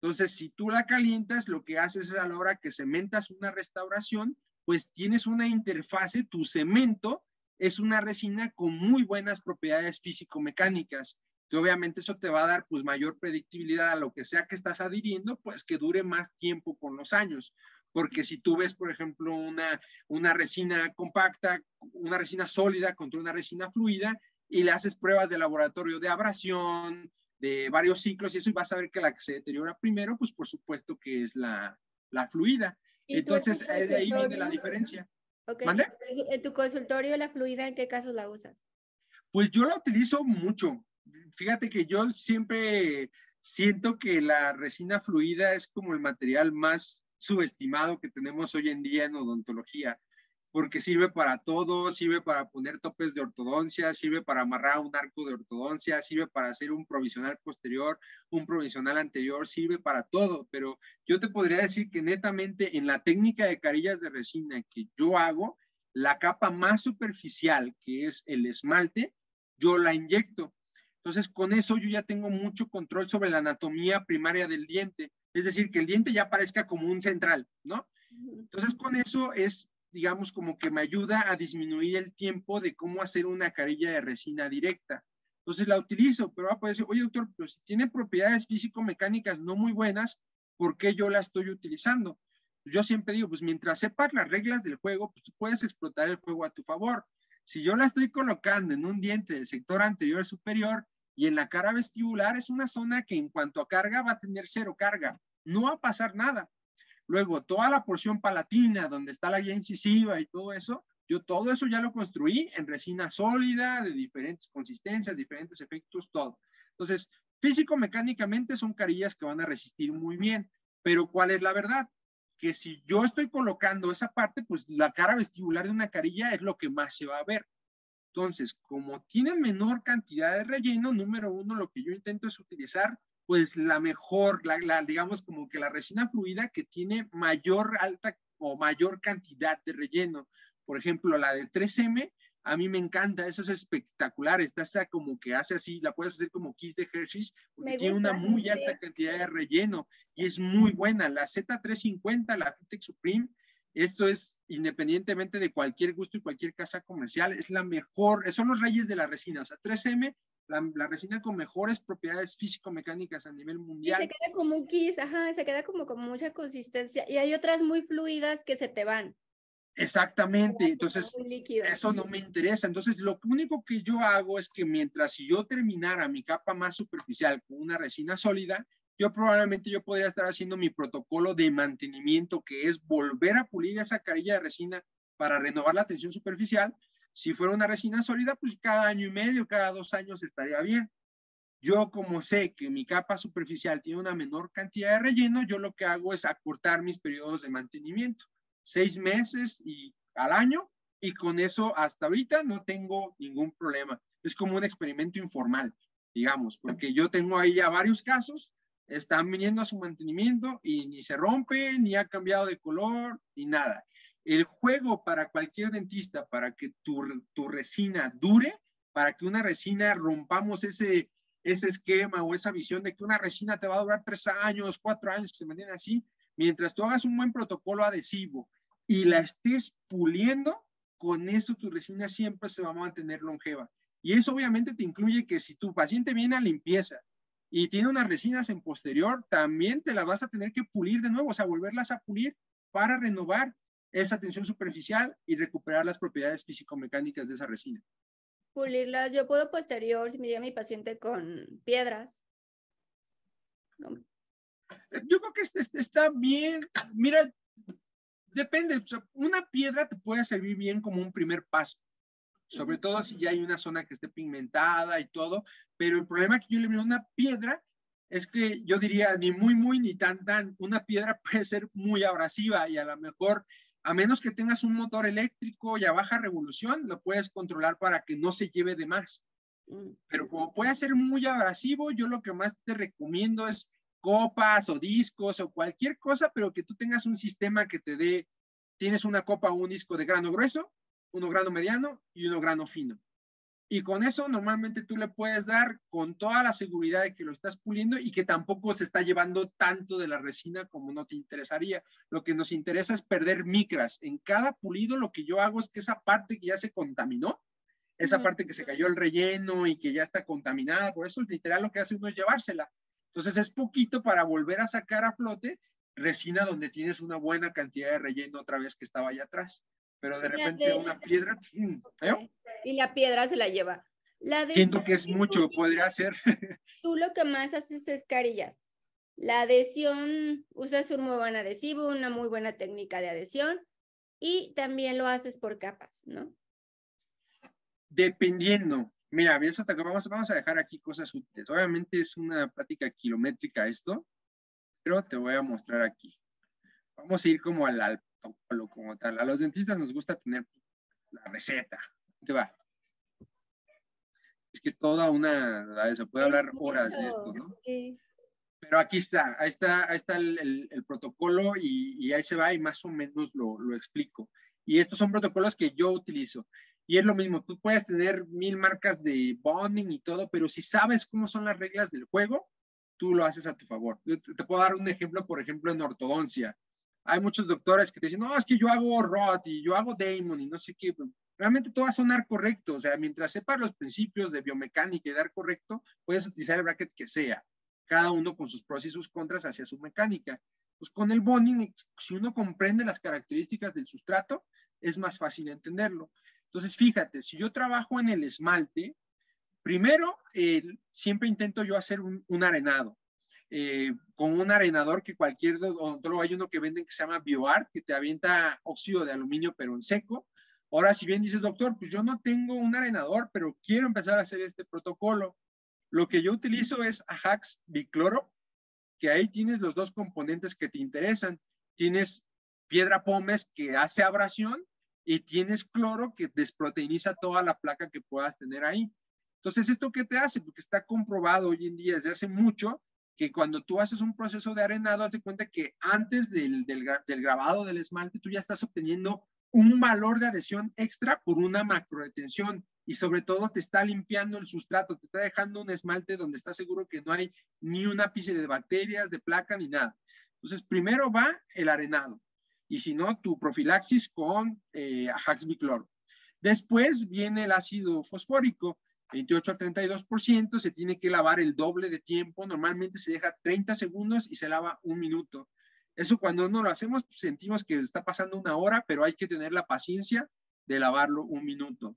Entonces, si tú la calientas, lo que haces es a la hora que cementas una restauración, pues tienes una interfase, tu cemento es una resina con muy buenas propiedades físico-mecánicas, que obviamente eso te va a dar pues mayor predictibilidad a lo que sea que estás adhiriendo, pues que dure más tiempo con los años. Porque si tú ves, por ejemplo, una, una resina compacta, una resina sólida contra una resina fluida y le haces pruebas de laboratorio de abrasión, de varios ciclos y eso y vas a ver que la que se deteriora primero, pues por supuesto que es la, la fluida. Entonces, de ahí viene la diferencia. Okay. ¿En tu consultorio la fluida en qué casos la usas? Pues yo la utilizo mucho. Fíjate que yo siempre siento que la resina fluida es como el material más subestimado que tenemos hoy en día en odontología porque sirve para todo, sirve para poner topes de ortodoncia, sirve para amarrar un arco de ortodoncia, sirve para hacer un provisional posterior, un provisional anterior, sirve para todo, pero yo te podría decir que netamente en la técnica de carillas de resina que yo hago, la capa más superficial, que es el esmalte, yo la inyecto. Entonces, con eso yo ya tengo mucho control sobre la anatomía primaria del diente, es decir, que el diente ya parezca como un central, ¿no? Entonces, con eso es digamos, como que me ayuda a disminuir el tiempo de cómo hacer una carilla de resina directa. Entonces la utilizo, pero va a poder decir, oye, doctor, pero si tiene propiedades físico-mecánicas no muy buenas, ¿por qué yo la estoy utilizando? Yo siempre digo, pues mientras sepas las reglas del juego, pues tú puedes explotar el juego a tu favor. Si yo la estoy colocando en un diente del sector anterior superior y en la cara vestibular, es una zona que en cuanto a carga va a tener cero carga. No va a pasar nada. Luego, toda la porción palatina, donde está la guía incisiva y todo eso, yo todo eso ya lo construí en resina sólida, de diferentes consistencias, diferentes efectos, todo. Entonces, físico-mecánicamente son carillas que van a resistir muy bien, pero ¿cuál es la verdad? Que si yo estoy colocando esa parte, pues la cara vestibular de una carilla es lo que más se va a ver. Entonces, como tienen menor cantidad de relleno, número uno, lo que yo intento es utilizar pues la mejor, la, digamos como que la resina fluida que tiene mayor alta o mayor cantidad de relleno. Por ejemplo, la del 3M, a mí me encanta, esa es espectacular, está como que hace así, la puedes hacer como Kiss de Hershey's, porque tiene una muy alta cantidad de relleno y es muy buena. La Z350, la Fitech Supreme, esto es independientemente de cualquier gusto y cualquier casa comercial, es la mejor, son los reyes de la resina, o sea, 3M la, resina con mejores propiedades físico-mecánicas a nivel mundial. se queda como un kiss, ajá, se queda como con mucha consistencia. Y hay otras muy fluidas que se te van. Exactamente, entonces eso no me interesa. Entonces, lo único que yo hago es que mientras yo terminara mi capa más superficial con una resina sólida, yo probablemente yo podría estar haciendo mi protocolo de mantenimiento, que es volver a pulir esa carilla de resina para renovar la tensión superficial si fuera una resina sólida, pues cada año y medio, cada dos años estaría bien. Yo como sé que mi capa superficial tiene una menor cantidad de relleno, yo lo que hago es acortar mis periodos de mantenimiento, seis meses y al año, y con eso hasta ahorita no tengo ningún problema. Es como un experimento informal, digamos, porque yo tengo ahí ya varios casos, están viniendo a su mantenimiento y ni se rompe, ni ha cambiado de color, ni nada. El juego para cualquier dentista, para que tu, tu resina dure, para que una resina rompamos ese, ese esquema o esa visión de que una resina te va a durar tres años, cuatro años, se mantiene así, mientras tú hagas un buen protocolo adhesivo y la estés puliendo, con eso tu resina siempre se va a mantener longeva. Y eso obviamente te incluye que si tu paciente viene a limpieza y tiene unas resinas en posterior, también te la vas a tener que pulir de nuevo, o sea, volverlas a pulir para renovar esa tensión superficial y recuperar las propiedades físico-mecánicas de esa resina. Pulirlas, yo puedo posterior si me llega mi paciente con piedras. Yo creo que este, este está bien. Mira, depende. una piedra te puede servir bien como un primer paso, sobre todo si ya hay una zona que esté pigmentada y todo. Pero el problema que yo le veo a una piedra es que yo diría ni muy, muy, ni tan, tan. Una piedra puede ser muy abrasiva y a lo mejor a menos que tengas un motor eléctrico y a baja revolución, lo puedes controlar para que no se lleve de más. Mm. Pero como puede ser muy abrasivo, yo lo que más te recomiendo es copas o discos o cualquier cosa, pero que tú tengas un sistema que te dé, tienes una copa o un disco de grano grueso, uno grano mediano y uno grano fino. Y con eso normalmente tú le puedes dar con toda la seguridad de que lo estás puliendo y que tampoco se está llevando tanto de la resina como no te interesaría. Lo que nos interesa es perder micras. En cada pulido lo que yo hago es que esa parte que ya se contaminó, esa parte que se cayó el relleno y que ya está contaminada, por eso literal lo que hace uno es llevársela. Entonces es poquito para volver a sacar a flote resina donde tienes una buena cantidad de relleno otra vez que estaba allá atrás. Pero de repente una piedra... ¿eh? Y la piedra se la lleva. La Siento que es mucho, podría ser. Tú lo que más haces es carillas. La adhesión, usas un muy buen adhesivo, una muy buena técnica de adhesión y también lo haces por capas, ¿no? Dependiendo. Mira, vamos, vamos a dejar aquí cosas útiles. Obviamente es una práctica kilométrica esto, pero te voy a mostrar aquí. Vamos a ir como al, al como tal. A los dentistas nos gusta tener la receta. Te va. Es que es toda una, se puede hablar horas de esto, ¿no? Pero aquí está, ahí está, ahí está el, el, protocolo y, y, ahí se va y más o menos lo, lo explico. Y estos son protocolos que yo utilizo. Y es lo mismo, tú puedes tener mil marcas de bonding y todo, pero si sabes cómo son las reglas del juego, tú lo haces a tu favor. Te, puedo dar un ejemplo, por ejemplo, en ortodoncia. Hay muchos doctores que te dicen, no, es que yo hago Roth y yo hago Damon y no sé qué. Realmente todo va a sonar correcto. O sea, mientras sepas los principios de biomecánica y dar correcto, puedes utilizar el bracket que sea, cada uno con sus pros y sus contras hacia su mecánica. Pues con el bonding, si uno comprende las características del sustrato, es más fácil entenderlo. Entonces, fíjate, si yo trabajo en el esmalte, Primero, siempre intento yo hacer un, arenado. Eh, con un arenador que cualquier odontólogo hay uno que venden que se llama BioArt, que te avienta óxido de aluminio pero en seco. Ahora, si bien dices, doctor, pues yo no tengo un arenador, pero quiero empezar a hacer este protocolo. Lo que yo utilizo es Ajax Bicloro, que ahí tienes los dos componentes que te interesan. Tienes piedra pómez que hace abrasión y tienes cloro que desproteiniza toda la placa que puedas tener ahí. Entonces, ¿esto qué te hace? Porque está comprobado hoy en día desde hace mucho que cuando tú haces un proceso de arenado, haz de cuenta que antes del, del, grabado del esmalte, tú ya estás obteniendo un valor de adhesión extra por una macro retención y sobre todo te está limpiando el sustrato, te está dejando un esmalte donde está seguro que no hay ni un ápice de bacterias, de placa, ni nada. Entonces, primero va el arenado y si no, tu profilaxis con eh, Ajax bicloro. Después viene el ácido fosfórico 28 al 32%, se tiene que lavar el doble de tiempo, normalmente se deja 30 segundos y se lava un minuto. Eso cuando no lo hacemos pues, sentimos que está pasando una hora, pero hay que tener la paciencia de lavarlo un minuto.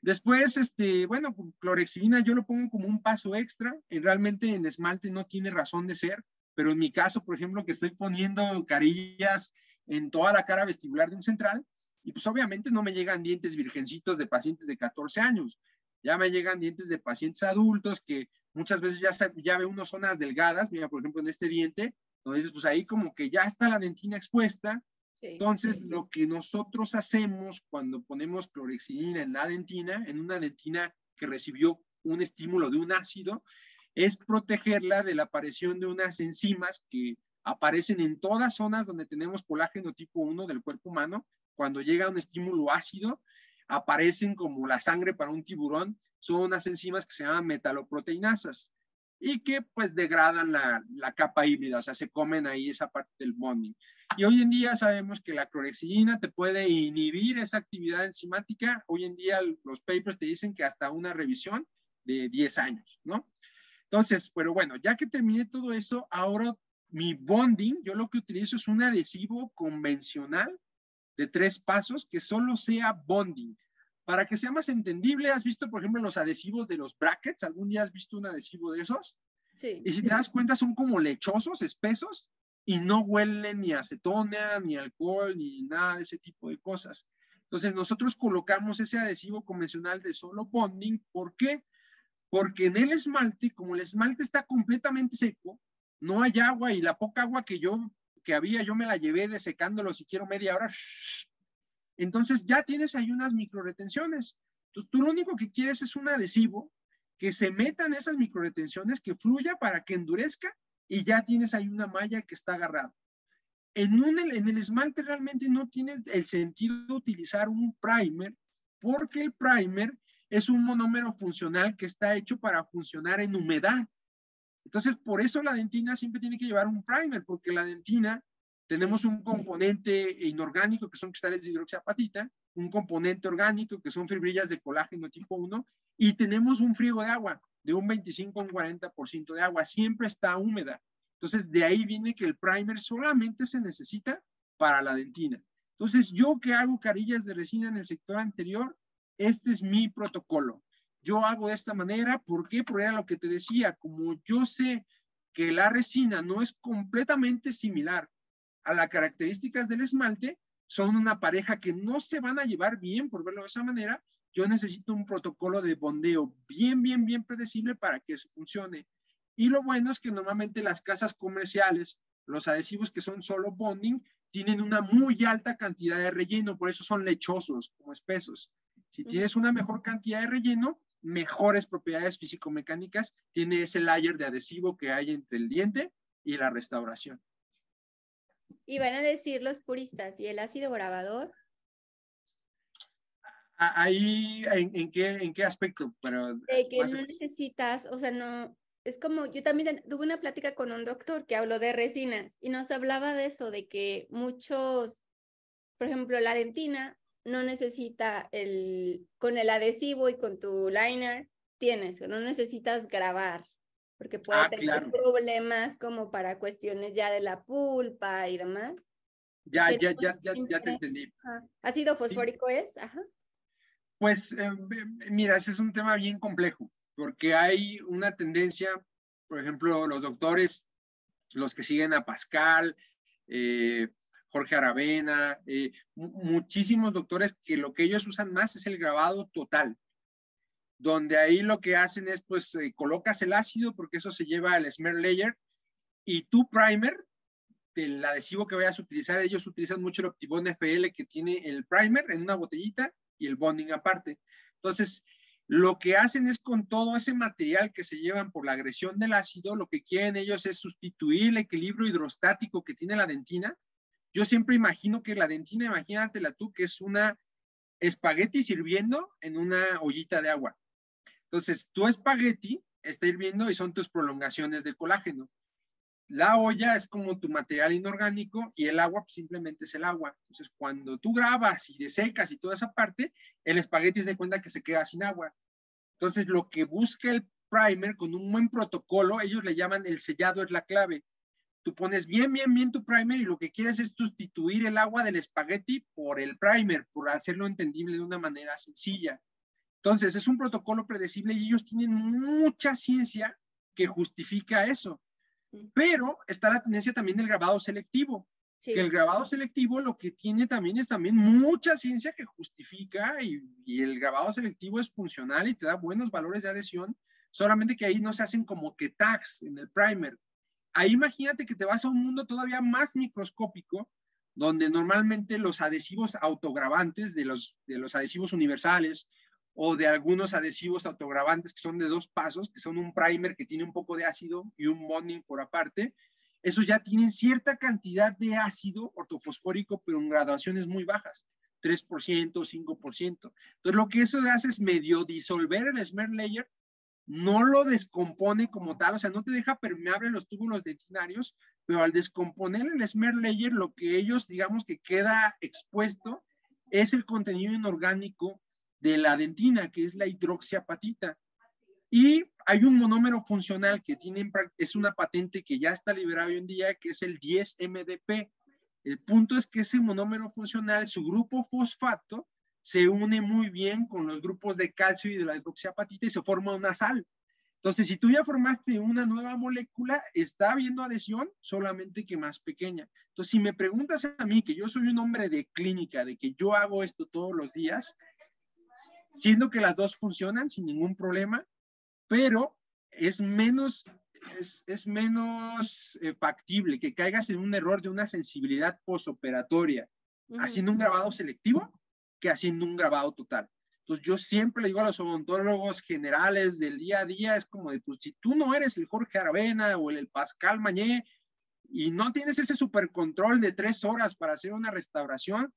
Después, este, bueno, clorexidina yo lo pongo como un paso extra, realmente en esmalte no tiene razón de ser, pero en mi caso, por ejemplo, que estoy poniendo carillas en toda la cara vestibular de un central, y pues obviamente no me llegan dientes virgencitos de pacientes de 14 años, ya me llegan dientes de pacientes adultos que muchas veces ya, ya ve uno zonas delgadas, mira, por ejemplo, en este diente, entonces, pues ahí como que ya está la dentina expuesta. entonces, lo que nosotros hacemos cuando ponemos clorexidina en la dentina, en una dentina que recibió un estímulo de un ácido, es protegerla de la aparición de unas enzimas que aparecen en todas zonas donde tenemos colágeno tipo 1 del cuerpo humano. Cuando llega un estímulo ácido, aparecen como la sangre para un tiburón, son unas enzimas que se llaman metaloproteinasas y que pues degradan la, la, capa híbrida, o sea, se comen ahí esa parte del bonding. Y hoy en día sabemos que la clorexidina te puede inhibir esa actividad enzimática. Hoy en día los papers te dicen que hasta una revisión de 10 años, ¿no? Entonces, pero bueno, ya que terminé todo eso, ahora mi bonding, yo lo que utilizo es un adhesivo convencional de tres pasos que solo sea bonding. Para que sea más entendible, ¿has visto, por ejemplo, los adhesivos de los brackets? ¿Algún día has visto un adhesivo de esos? Sí. Y si te das cuenta, son como lechosos, espesos, y no huelen ni acetona, ni alcohol, ni nada de ese tipo de cosas. Entonces, nosotros colocamos ese adhesivo convencional de solo bonding. ¿Por qué? Porque en el esmalte, como el esmalte está completamente seco, no hay agua y la poca agua que yo que había, yo me la llevé desecándolo si quiero media hora. Entonces ya tienes ahí unas microretenciones. Entonces tú lo único que quieres es un adhesivo que se metan esas microretenciones, que fluya para que endurezca y ya tienes ahí una malla que está agarrada. En, un, en el esmalte realmente no tiene el sentido utilizar un primer porque el primer es un monómero funcional que está hecho para funcionar en humedad. Entonces, por eso la dentina siempre tiene que llevar un primer, porque la dentina tenemos un componente inorgánico que son cristales de hidroxiapatita, un componente orgánico que son fibrillas de colágeno tipo 1 y tenemos un friego de agua de un 25 a un 40% de agua, siempre está húmeda. Entonces, de ahí viene que el primer solamente se necesita para la dentina. Entonces, yo que hago carillas de resina en el sector anterior, este es mi protocolo. Yo hago de esta manera, ¿por qué? Porque era lo que te decía, como yo sé que la resina no es completamente similar a las características del esmalte, son una pareja que no se van a llevar bien, por verlo de esa manera, yo necesito un protocolo de bondeo bien, bien, bien predecible para que eso funcione. Y lo bueno es que normalmente las casas comerciales, los adhesivos que son solo bonding, tienen una muy alta cantidad de relleno, por eso son lechosos, como espesos. Si tienes una mejor cantidad de relleno, mejores propiedades físico-mecánicas tiene ese layer de adhesivo que hay entre el diente y la restauración. Y van a decir los puristas, ¿y el ácido grabador? Ahí, ¿en, qué, en qué aspecto? Pero, de que no necesitas, o sea, no, es como, yo también tuve una plática con un doctor que habló de resinas y nos hablaba de eso, de que muchos, por ejemplo, la dentina no necesita el, con el adhesivo y con tu liner, tienes, no necesitas grabar porque puede ah, tener problemas como para cuestiones ya de la pulpa y demás. Ya, ya, ya, ya, ya te entendí. ¿Ácido fosfórico es? Ajá. Pues eh, mira, ese es un tema bien complejo, porque hay una tendencia, por ejemplo, los doctores, los que siguen a Pascal, eh, Jorge Aravena, eh, muchísimos doctores que lo que ellos usan más es el grabado total donde ahí lo que hacen es, pues, eh, colocas el ácido porque eso se lleva al smear layer y tu primer, del adhesivo que vayas a utilizar, ellos utilizan mucho el Optibond FL que tiene el primer en una botellita y el bonding aparte. Entonces, lo que hacen es con todo ese material que se llevan por la agresión del ácido, lo que quieren ellos es sustituir el equilibrio hidrostático que tiene la dentina. Yo siempre imagino que la dentina, imagínatela tú, que es una espagueti sirviendo en una ollita de agua. Entonces, tu espagueti está hirviendo y son tus prolongaciones de colágeno. La olla es como tu material inorgánico y el agua pues, simplemente es el agua. Entonces, cuando tú grabas y desecas y toda esa parte, el espagueti se da cuenta que se queda sin agua. Entonces, lo que busca el primer con un buen protocolo, ellos le llaman el sellado es la clave. Tú pones bien, bien, bien tu primer y lo que quieres es sustituir el agua del espagueti por el primer, por hacerlo entendible de una manera sencilla. Entonces, es un protocolo predecible y ellos tienen mucha ciencia que justifica eso. Pero está la tendencia también del grabado selectivo. Que el grabado selectivo lo que tiene también es también mucha ciencia que justifica y, y, el grabado selectivo es funcional y te da buenos valores de adhesión, solamente que ahí no se hacen como que tags en el primer. Ahí imagínate que te vas a un mundo todavía más microscópico, donde normalmente los adhesivos autogravantes de los, de los adhesivos universales o de algunos adhesivos autogravantes que son de dos pasos, que son un primer que tiene un poco de ácido y un bonding por aparte. Esos ya tienen cierta cantidad de ácido ortofosfórico, pero en graduaciones muy bajas, 3%, 5%. Entonces, lo que eso hace es medio disolver el smear layer, no lo descompone como tal, o sea, no te deja permeable los túbulos dentinarios, pero al descomponer el smear layer, lo que ellos, digamos, que queda expuesto es el contenido inorgánico de la dentina, que es la hidroxiapatita. Y hay un monómero funcional que tiene, es una patente que ya está liberada hoy en día, que es el 10-MDP. El punto es que ese monómero funcional, su grupo fosfato, se une muy bien con los grupos de calcio y de la hidroxiapatita y se forma una sal. Entonces, si tú ya formaste una nueva molécula, está habiendo adhesión, solamente que más pequeña. Entonces, si me preguntas a mí, que yo soy un hombre de clínica, de que yo hago esto todos los días, siendo que las dos funcionan sin ningún problema, pero es menos, es, menos eh, factible que caigas en un error de una sensibilidad posoperatoria haciendo un grabado selectivo que haciendo un grabado total. Entonces yo siempre le digo a los odontólogos generales del día a día, es como de, pues si tú no eres el Jorge Aravena o el, Pascal Mañé y no tienes ese supercontrol de tres horas para hacer una restauración,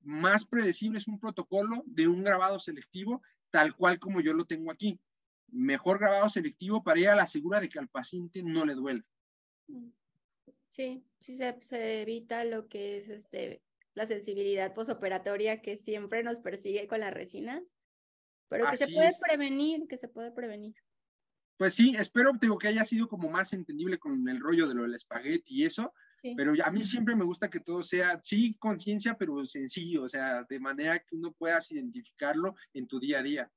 más predecible es un protocolo de un grabado selectivo tal cual como yo lo tengo aquí. Mejor grabado selectivo para ir a la segura de que al paciente no le duele. Sí, sí se, evita lo que es este la sensibilidad posoperatoria que siempre nos persigue con las resinas, pero que se puede prevenir, que se puede prevenir. Pues sí, espero digo, que haya sido como más entendible con el rollo de lo del espagueti y eso, pero a mí siempre me gusta que todo sea, sí, conciencia, pero sencillo, o sea, de manera que uno puedas identificarlo en tu día a día.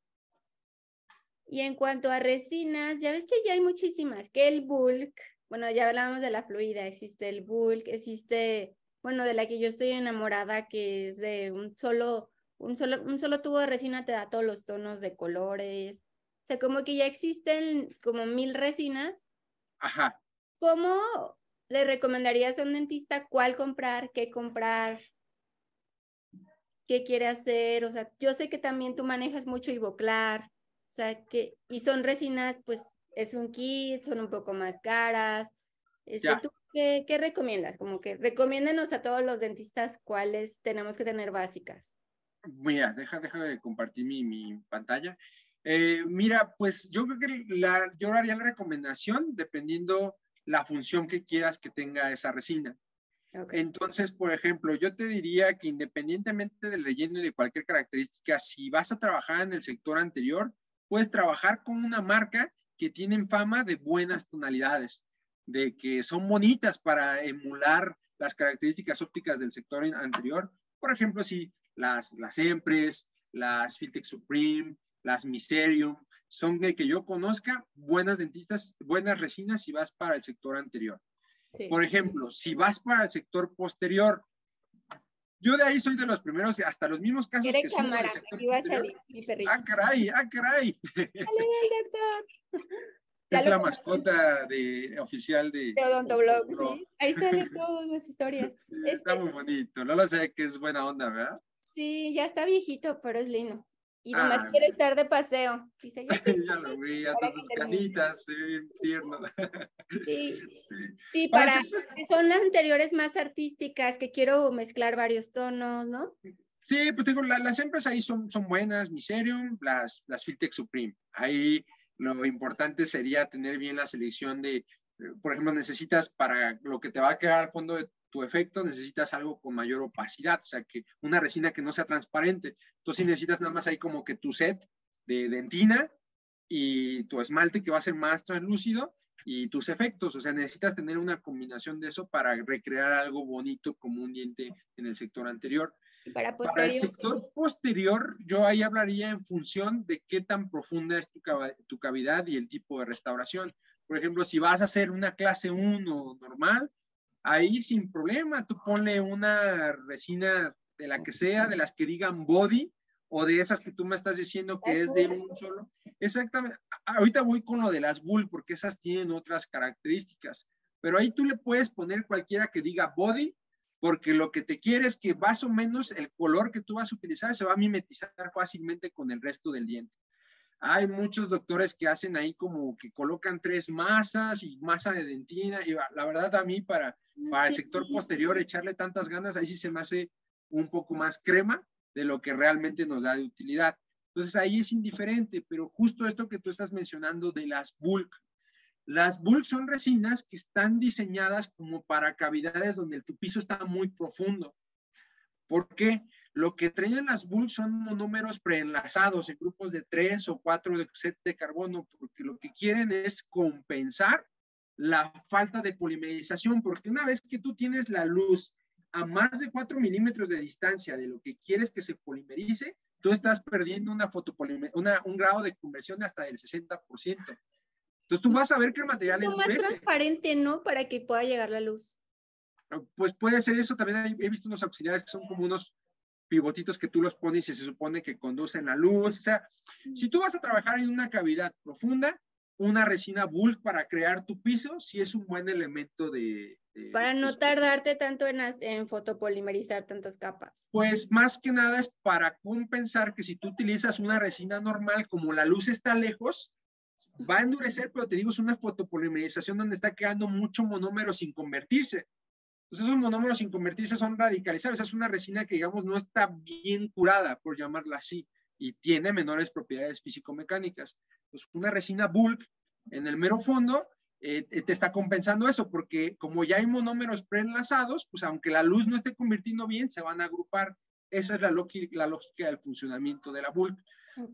Y en cuanto a resinas, ya ves que ya hay muchísimas, que el bulk, bueno, ya hablábamos de la fluida, existe el bulk, existe, bueno, de la que yo estoy enamorada, que es de un solo, un solo, un solo tubo de resina te da todos los tonos de colores. O sea, como que ya existen como mil resinas. Ajá. ¿Cómo le recomendarías a un dentista cuál comprar, qué comprar, qué quiere hacer? O sea, yo sé que también tú manejas mucho Ivoclar, o sea, que, y son resinas, pues es un kit, son un poco más caras. Este, ¿Tú qué, qué recomiendas? Como que recomiéndenos a todos los dentistas cuáles tenemos que tener básicas. Mira, deja, deja de compartir mi, mi pantalla. Eh, mira, pues yo creo que la, yo haría la recomendación dependiendo la función que quieras que tenga esa resina. Entonces, por ejemplo, yo te diría que independientemente del relleno y de cualquier característica, si vas a trabajar en el sector anterior, puedes trabajar con una marca que tienen fama de buenas tonalidades, de que son bonitas para emular las características ópticas del sector anterior. Por ejemplo, si las, las Empres, las Filtex Supreme, las Miserium, son de que yo conozca buenas dentistas, buenas resinas si vas para el sector anterior. Por ejemplo, si vas para el sector posterior, yo de ahí soy de los primeros, hasta los mismos casos que son del sector posterior. Ah, caray, ah, caray. Es la mascota de, oficial de, de Odontoblog, sí. Ahí salen todas las historias. Está este muy bonito. No lo sé que es buena onda, ¿verdad? Sí, ya está viejito, pero es lindo. Y nomás ah, quiere estar de paseo. Dice, ya lo vi, a todas sus canitas, sí, infierno. Sí, sí, para, son las anteriores más artísticas, que quiero mezclar varios tonos, ¿no? Sí, pues digo, las empresas ahí son, son buenas, Miserium, las, las Filtex Supreme. Ahí lo importante sería tener bien la selección de, por ejemplo, necesitas para lo que te va a quedar al fondo de tu efecto, necesitas algo con mayor opacidad, o sea, que una resina que no sea transparente. Entonces necesitas nada más ahí como que tu set de dentina y tu esmalte que va a ser más translúcido y tus efectos, o sea, necesitas tener una combinación de eso para recrear algo bonito como un diente en el sector anterior. Para, el sector posterior, yo ahí hablaría en función de qué tan profunda es tu, tu cavidad y el tipo de restauración. Por ejemplo, si vas a hacer una clase 1 normal, ahí sin problema, tú ponle una resina de la que sea, de las que digan body o de esas que tú me estás diciendo que es de un solo. Exactamente. Ahorita voy con lo de las bull porque esas tienen otras características, pero ahí tú le puedes poner cualquiera que diga body porque lo que te quiere es que más o menos el color que tú vas a utilizar se va a mimetizar fácilmente con el resto del diente. Hay muchos doctores que hacen ahí como que colocan tres masas y masa de dentina. Y la verdad a mí para, para el sector posterior echarle tantas ganas, ahí sí se me hace un poco más crema de lo que realmente nos da de utilidad. Entonces ahí es indiferente, pero justo esto que tú estás mencionando de las bulk. Las bulk son resinas que están diseñadas como para cavidades donde tu piso está muy profundo. ¿Por qué? Lo que traen las bulls son monómeros preenlazados en grupos de tres o cuatro de set de carbono, porque lo que quieren es compensar la falta de polimerización, porque una vez que tú tienes la luz a más de 4 milímetros de distancia de lo que quieres que se polimerice, tú estás perdiendo una una, un grado de conversión hasta del 60%. Entonces tú vas a ver que el material es más transparente, ¿no? Para que pueda llegar la luz. Pues puede ser eso. También he visto unos auxiliares que son como unos pivotitos que tú los pones y se supone que conducen la luz. O sea, si tú vas a trabajar en una cavidad profunda, una resina bulk para crear tu piso, sí es un buen elemento de... para no tardarte tanto en, en fotopolimerizar tantas capas. Pues más que nada es para compensar que si tú utilizas una resina normal, como la luz está lejos, va a endurecer, pero te digo, es una fotopolimerización donde está quedando mucho monómero sin convertirse. Entonces esos monómeros sin convertirse son radicalizados. es una resina que, digamos, no está bien curada, por llamarla así. y tiene menores propiedades físico-mecánicas. Pues una resina bulk en el mero fondo eh, eh, te está compensando eso, porque como ya hay monómeros preenlazados, pues aunque la luz no esté convirtiendo bien, se van a agrupar. Esa es la, la lógica del funcionamiento de la bulk.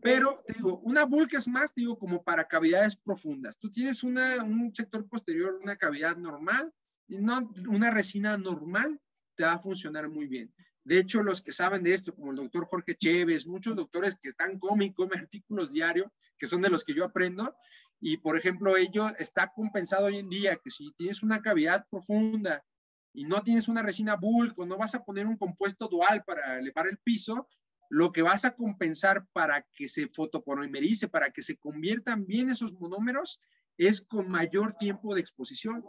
Pero te digo, una bulk es más, digo, como para cavidades profundas. Tú tienes una, un sector posterior, una cavidad normal, y no, una resina normal te va a funcionar muy bien. De hecho, los que saben de esto, como el doctor Jorge Chévez, muchos doctores que están cómicos, artículos diarios, que son de los que yo aprendo, y por ejemplo, ello está compensado hoy en día que si tienes una cavidad profunda y no tienes una resina bulk o no vas a poner un compuesto dual para elevar el piso, lo que vas a compensar para que se fotopolimerice, para que se conviertan bien esos monómeros, es con mayor tiempo de exposición.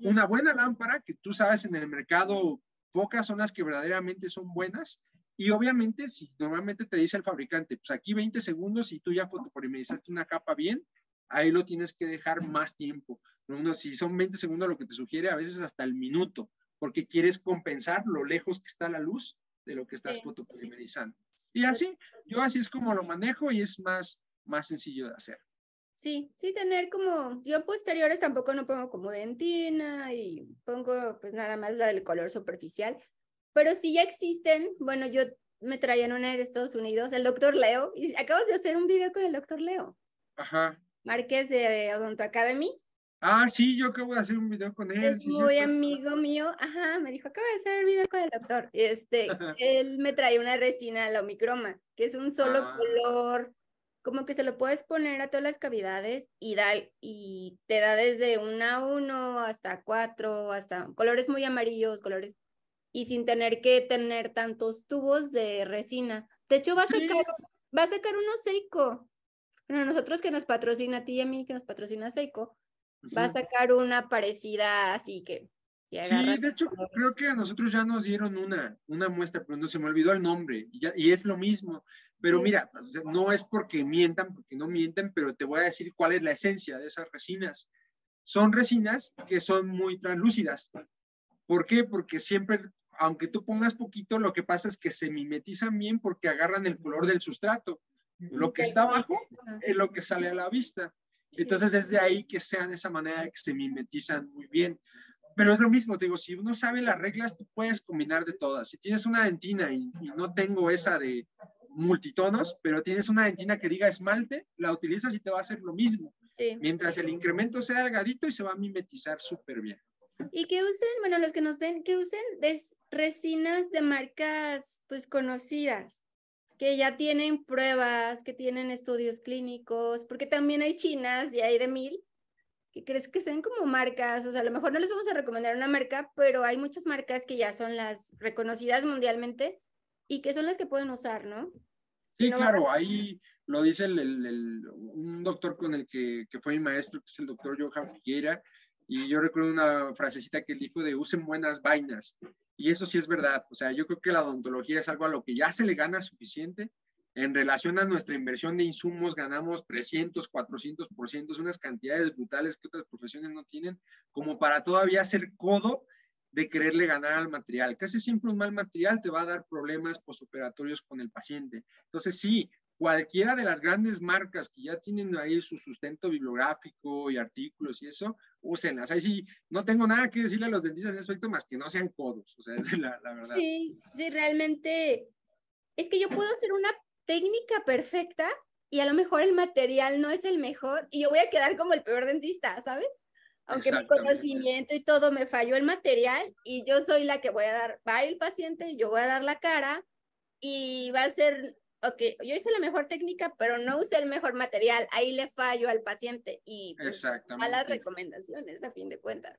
Una buena lámpara, que tú sabes en el mercado, pocas son las que verdaderamente son buenas, y obviamente, si normalmente te dice el fabricante, pues aquí 20 segundos y tú ya fotopolimerizaste una capa bien, ahí lo tienes que dejar más tiempo. Uno, si son 20 segundos, lo que te sugiere a veces hasta el minuto, porque quieres compensar lo lejos que está la luz de lo que estás fotopolimerizando. Y así, yo así es como lo manejo y es más, más sencillo de hacer. Sí, sí, tener como, yo posteriores tampoco no pongo como dentina y pongo pues nada más la del color superficial, pero sí ya existen, bueno, yo me traían una de Estados Unidos, el doctor Leo, y acabas de hacer un video con el doctor Leo. Ajá. Márquez de Odonto Academy. Ah, sí, yo acabo de hacer un video con él. Es muy amigo mío. Ajá, me dijo, acabo de hacer el video con el doctor. Este, él me trae una resina, la omicroma, que es un solo ah. color, como que se lo puedes poner a todas las cavidades y, da, y te da desde una a uno hasta cuatro, hasta colores muy amarillos, colores, y sin tener que tener tantos tubos de resina. De hecho, va a sacar, va a sacar uno seco bueno, nosotros que nos patrocina a ti y a mí, que nos patrocina Seiko, va a sacar una parecida así que... sí, de hecho, creo que a nosotros ya nos dieron una, una muestra, pero no se me olvidó el nombre, y, ya, y es lo mismo. Pero mira, no es porque mientan, porque no mienten, pero te voy a decir cuál es la esencia de esas resinas. Son resinas que son muy translúcidas. ¿Por qué? Porque siempre, aunque tú pongas poquito, lo que pasa es que se mimetizan bien porque agarran el color del sustrato. Lo que está abajo es lo que sale a la vista. Entonces, desde ahí que sean de esa manera que se mimetizan muy bien. Pero es lo mismo, te digo, si uno sabe las reglas, tú puedes combinar de todas. Si tienes una dentina y, no tengo esa de multitonos, pero tienes una dentina que diga esmalte, la utilizas y te va a hacer lo mismo. Mientras el incremento sea delgadito y se va a mimetizar súper bien. Y que usen, bueno, los que nos ven, que usen resinas de marcas pues conocidas que ya tienen pruebas, que tienen estudios clínicos, porque también hay chinas y hay de mil, que crees que sean como marcas, o sea, a lo mejor no les vamos a recomendar una marca, pero hay muchas marcas que ya son las reconocidas mundialmente y que son las que pueden usar, ¿no? Sí, claro, ahí lo dice el, un doctor con el que, que, fue mi maestro, que es el doctor Johan Figuera, y yo recuerdo una frasecita que él dijo de usen buenas vainas. Y eso sí es verdad. O sea, yo creo que la odontología es algo a lo que ya se le gana suficiente. En relación a nuestra inversión de insumos, ganamos 300, 400%, unas cantidades brutales que otras profesiones no tienen, como para todavía ser codo de quererle ganar al material. Casi siempre un mal material te va a dar problemas posoperatorios con el paciente. Entonces, sí, cualquiera de las grandes marcas que ya tienen ahí su sustento bibliográfico y artículos y eso, úsenlas. Ahí sí, no tengo nada que decirle a los dentistas en ese aspecto más que no sean codos, o sea, es la, la verdad. Sí, sí, realmente es que yo puedo hacer una técnica perfecta y a lo mejor el material no es el mejor y yo voy a quedar como el peor dentista, ¿sabes? Aunque mi conocimiento y todo me falló el material y yo soy la que voy a dar, va el paciente, yo voy a dar la cara y va a ser ok, yo hice la mejor técnica, pero no usé el mejor material, ahí le fallo al paciente y pues, a las recomendaciones a fin de cuentas.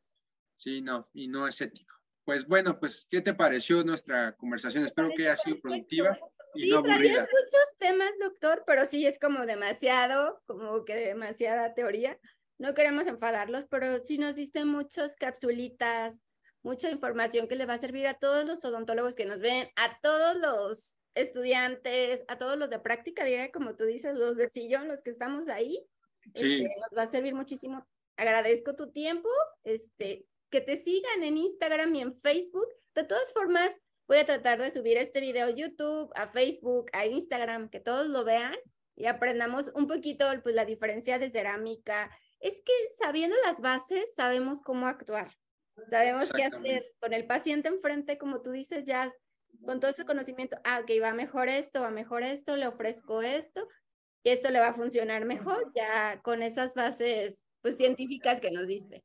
Sí, no, y no es ético. Pues bueno, pues, ¿qué te pareció nuestra conversación? Espero que haya sido productiva. Y sí, no aburrida. muchos temas, doctor, pero sí es como demasiado, como que demasiada teoría. No queremos enfadarlos, pero sí nos diste muchas capsulitas, mucha información que le va a servir a todos los odontólogos que nos ven, a todos los estudiantes, a todos los de práctica diría, como tú dices, los del sillón, los que estamos ahí, este, nos va a servir muchísimo. Agradezco tu tiempo, este, que te sigan en Instagram y en Facebook. De todas formas, Voy a tratar de subir este video a YouTube, a Facebook, a Instagram, que todos lo vean y aprendamos un poquito pues, la diferencia de cerámica. Es que sabiendo las bases, sabemos cómo actuar. Sabemos qué hacer con el paciente enfrente, como tú dices, ya con todo ese conocimiento, ah, ok, va mejor esto, va mejor esto, le ofrezco esto, y esto le va a funcionar mejor, ya con esas bases pues científicas que nos diste.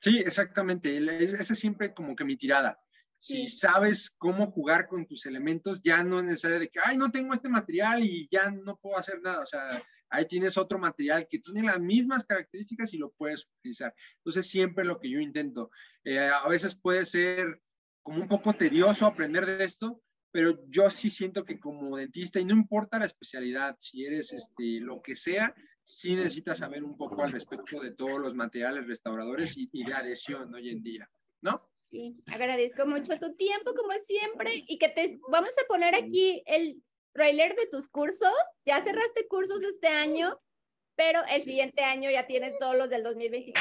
Sí, exactamente. Esa es siempre como que mi tirada. Si sabes cómo jugar con tus elementos, ya no es necesario de que, ay, no tengo este material y ya no puedo hacer nada. O sea, ahí tienes otro material que tiene las mismas características y lo puedes utilizar. Entonces, siempre lo que yo intento. Eh, a veces puede ser como un poco tedioso aprender de esto, pero yo sí siento que como dentista, y no importa la especialidad, si eres este, lo que sea, sí necesitas saber un poco al respecto de todos los materiales restauradores y, y de adhesión hoy en día, ¿no? Sí, agradezco mucho tu tiempo como siempre y que te vamos a poner aquí el trailer de tus cursos. Ya cerraste cursos este año, pero el siguiente año ya tienes todos los del 2025.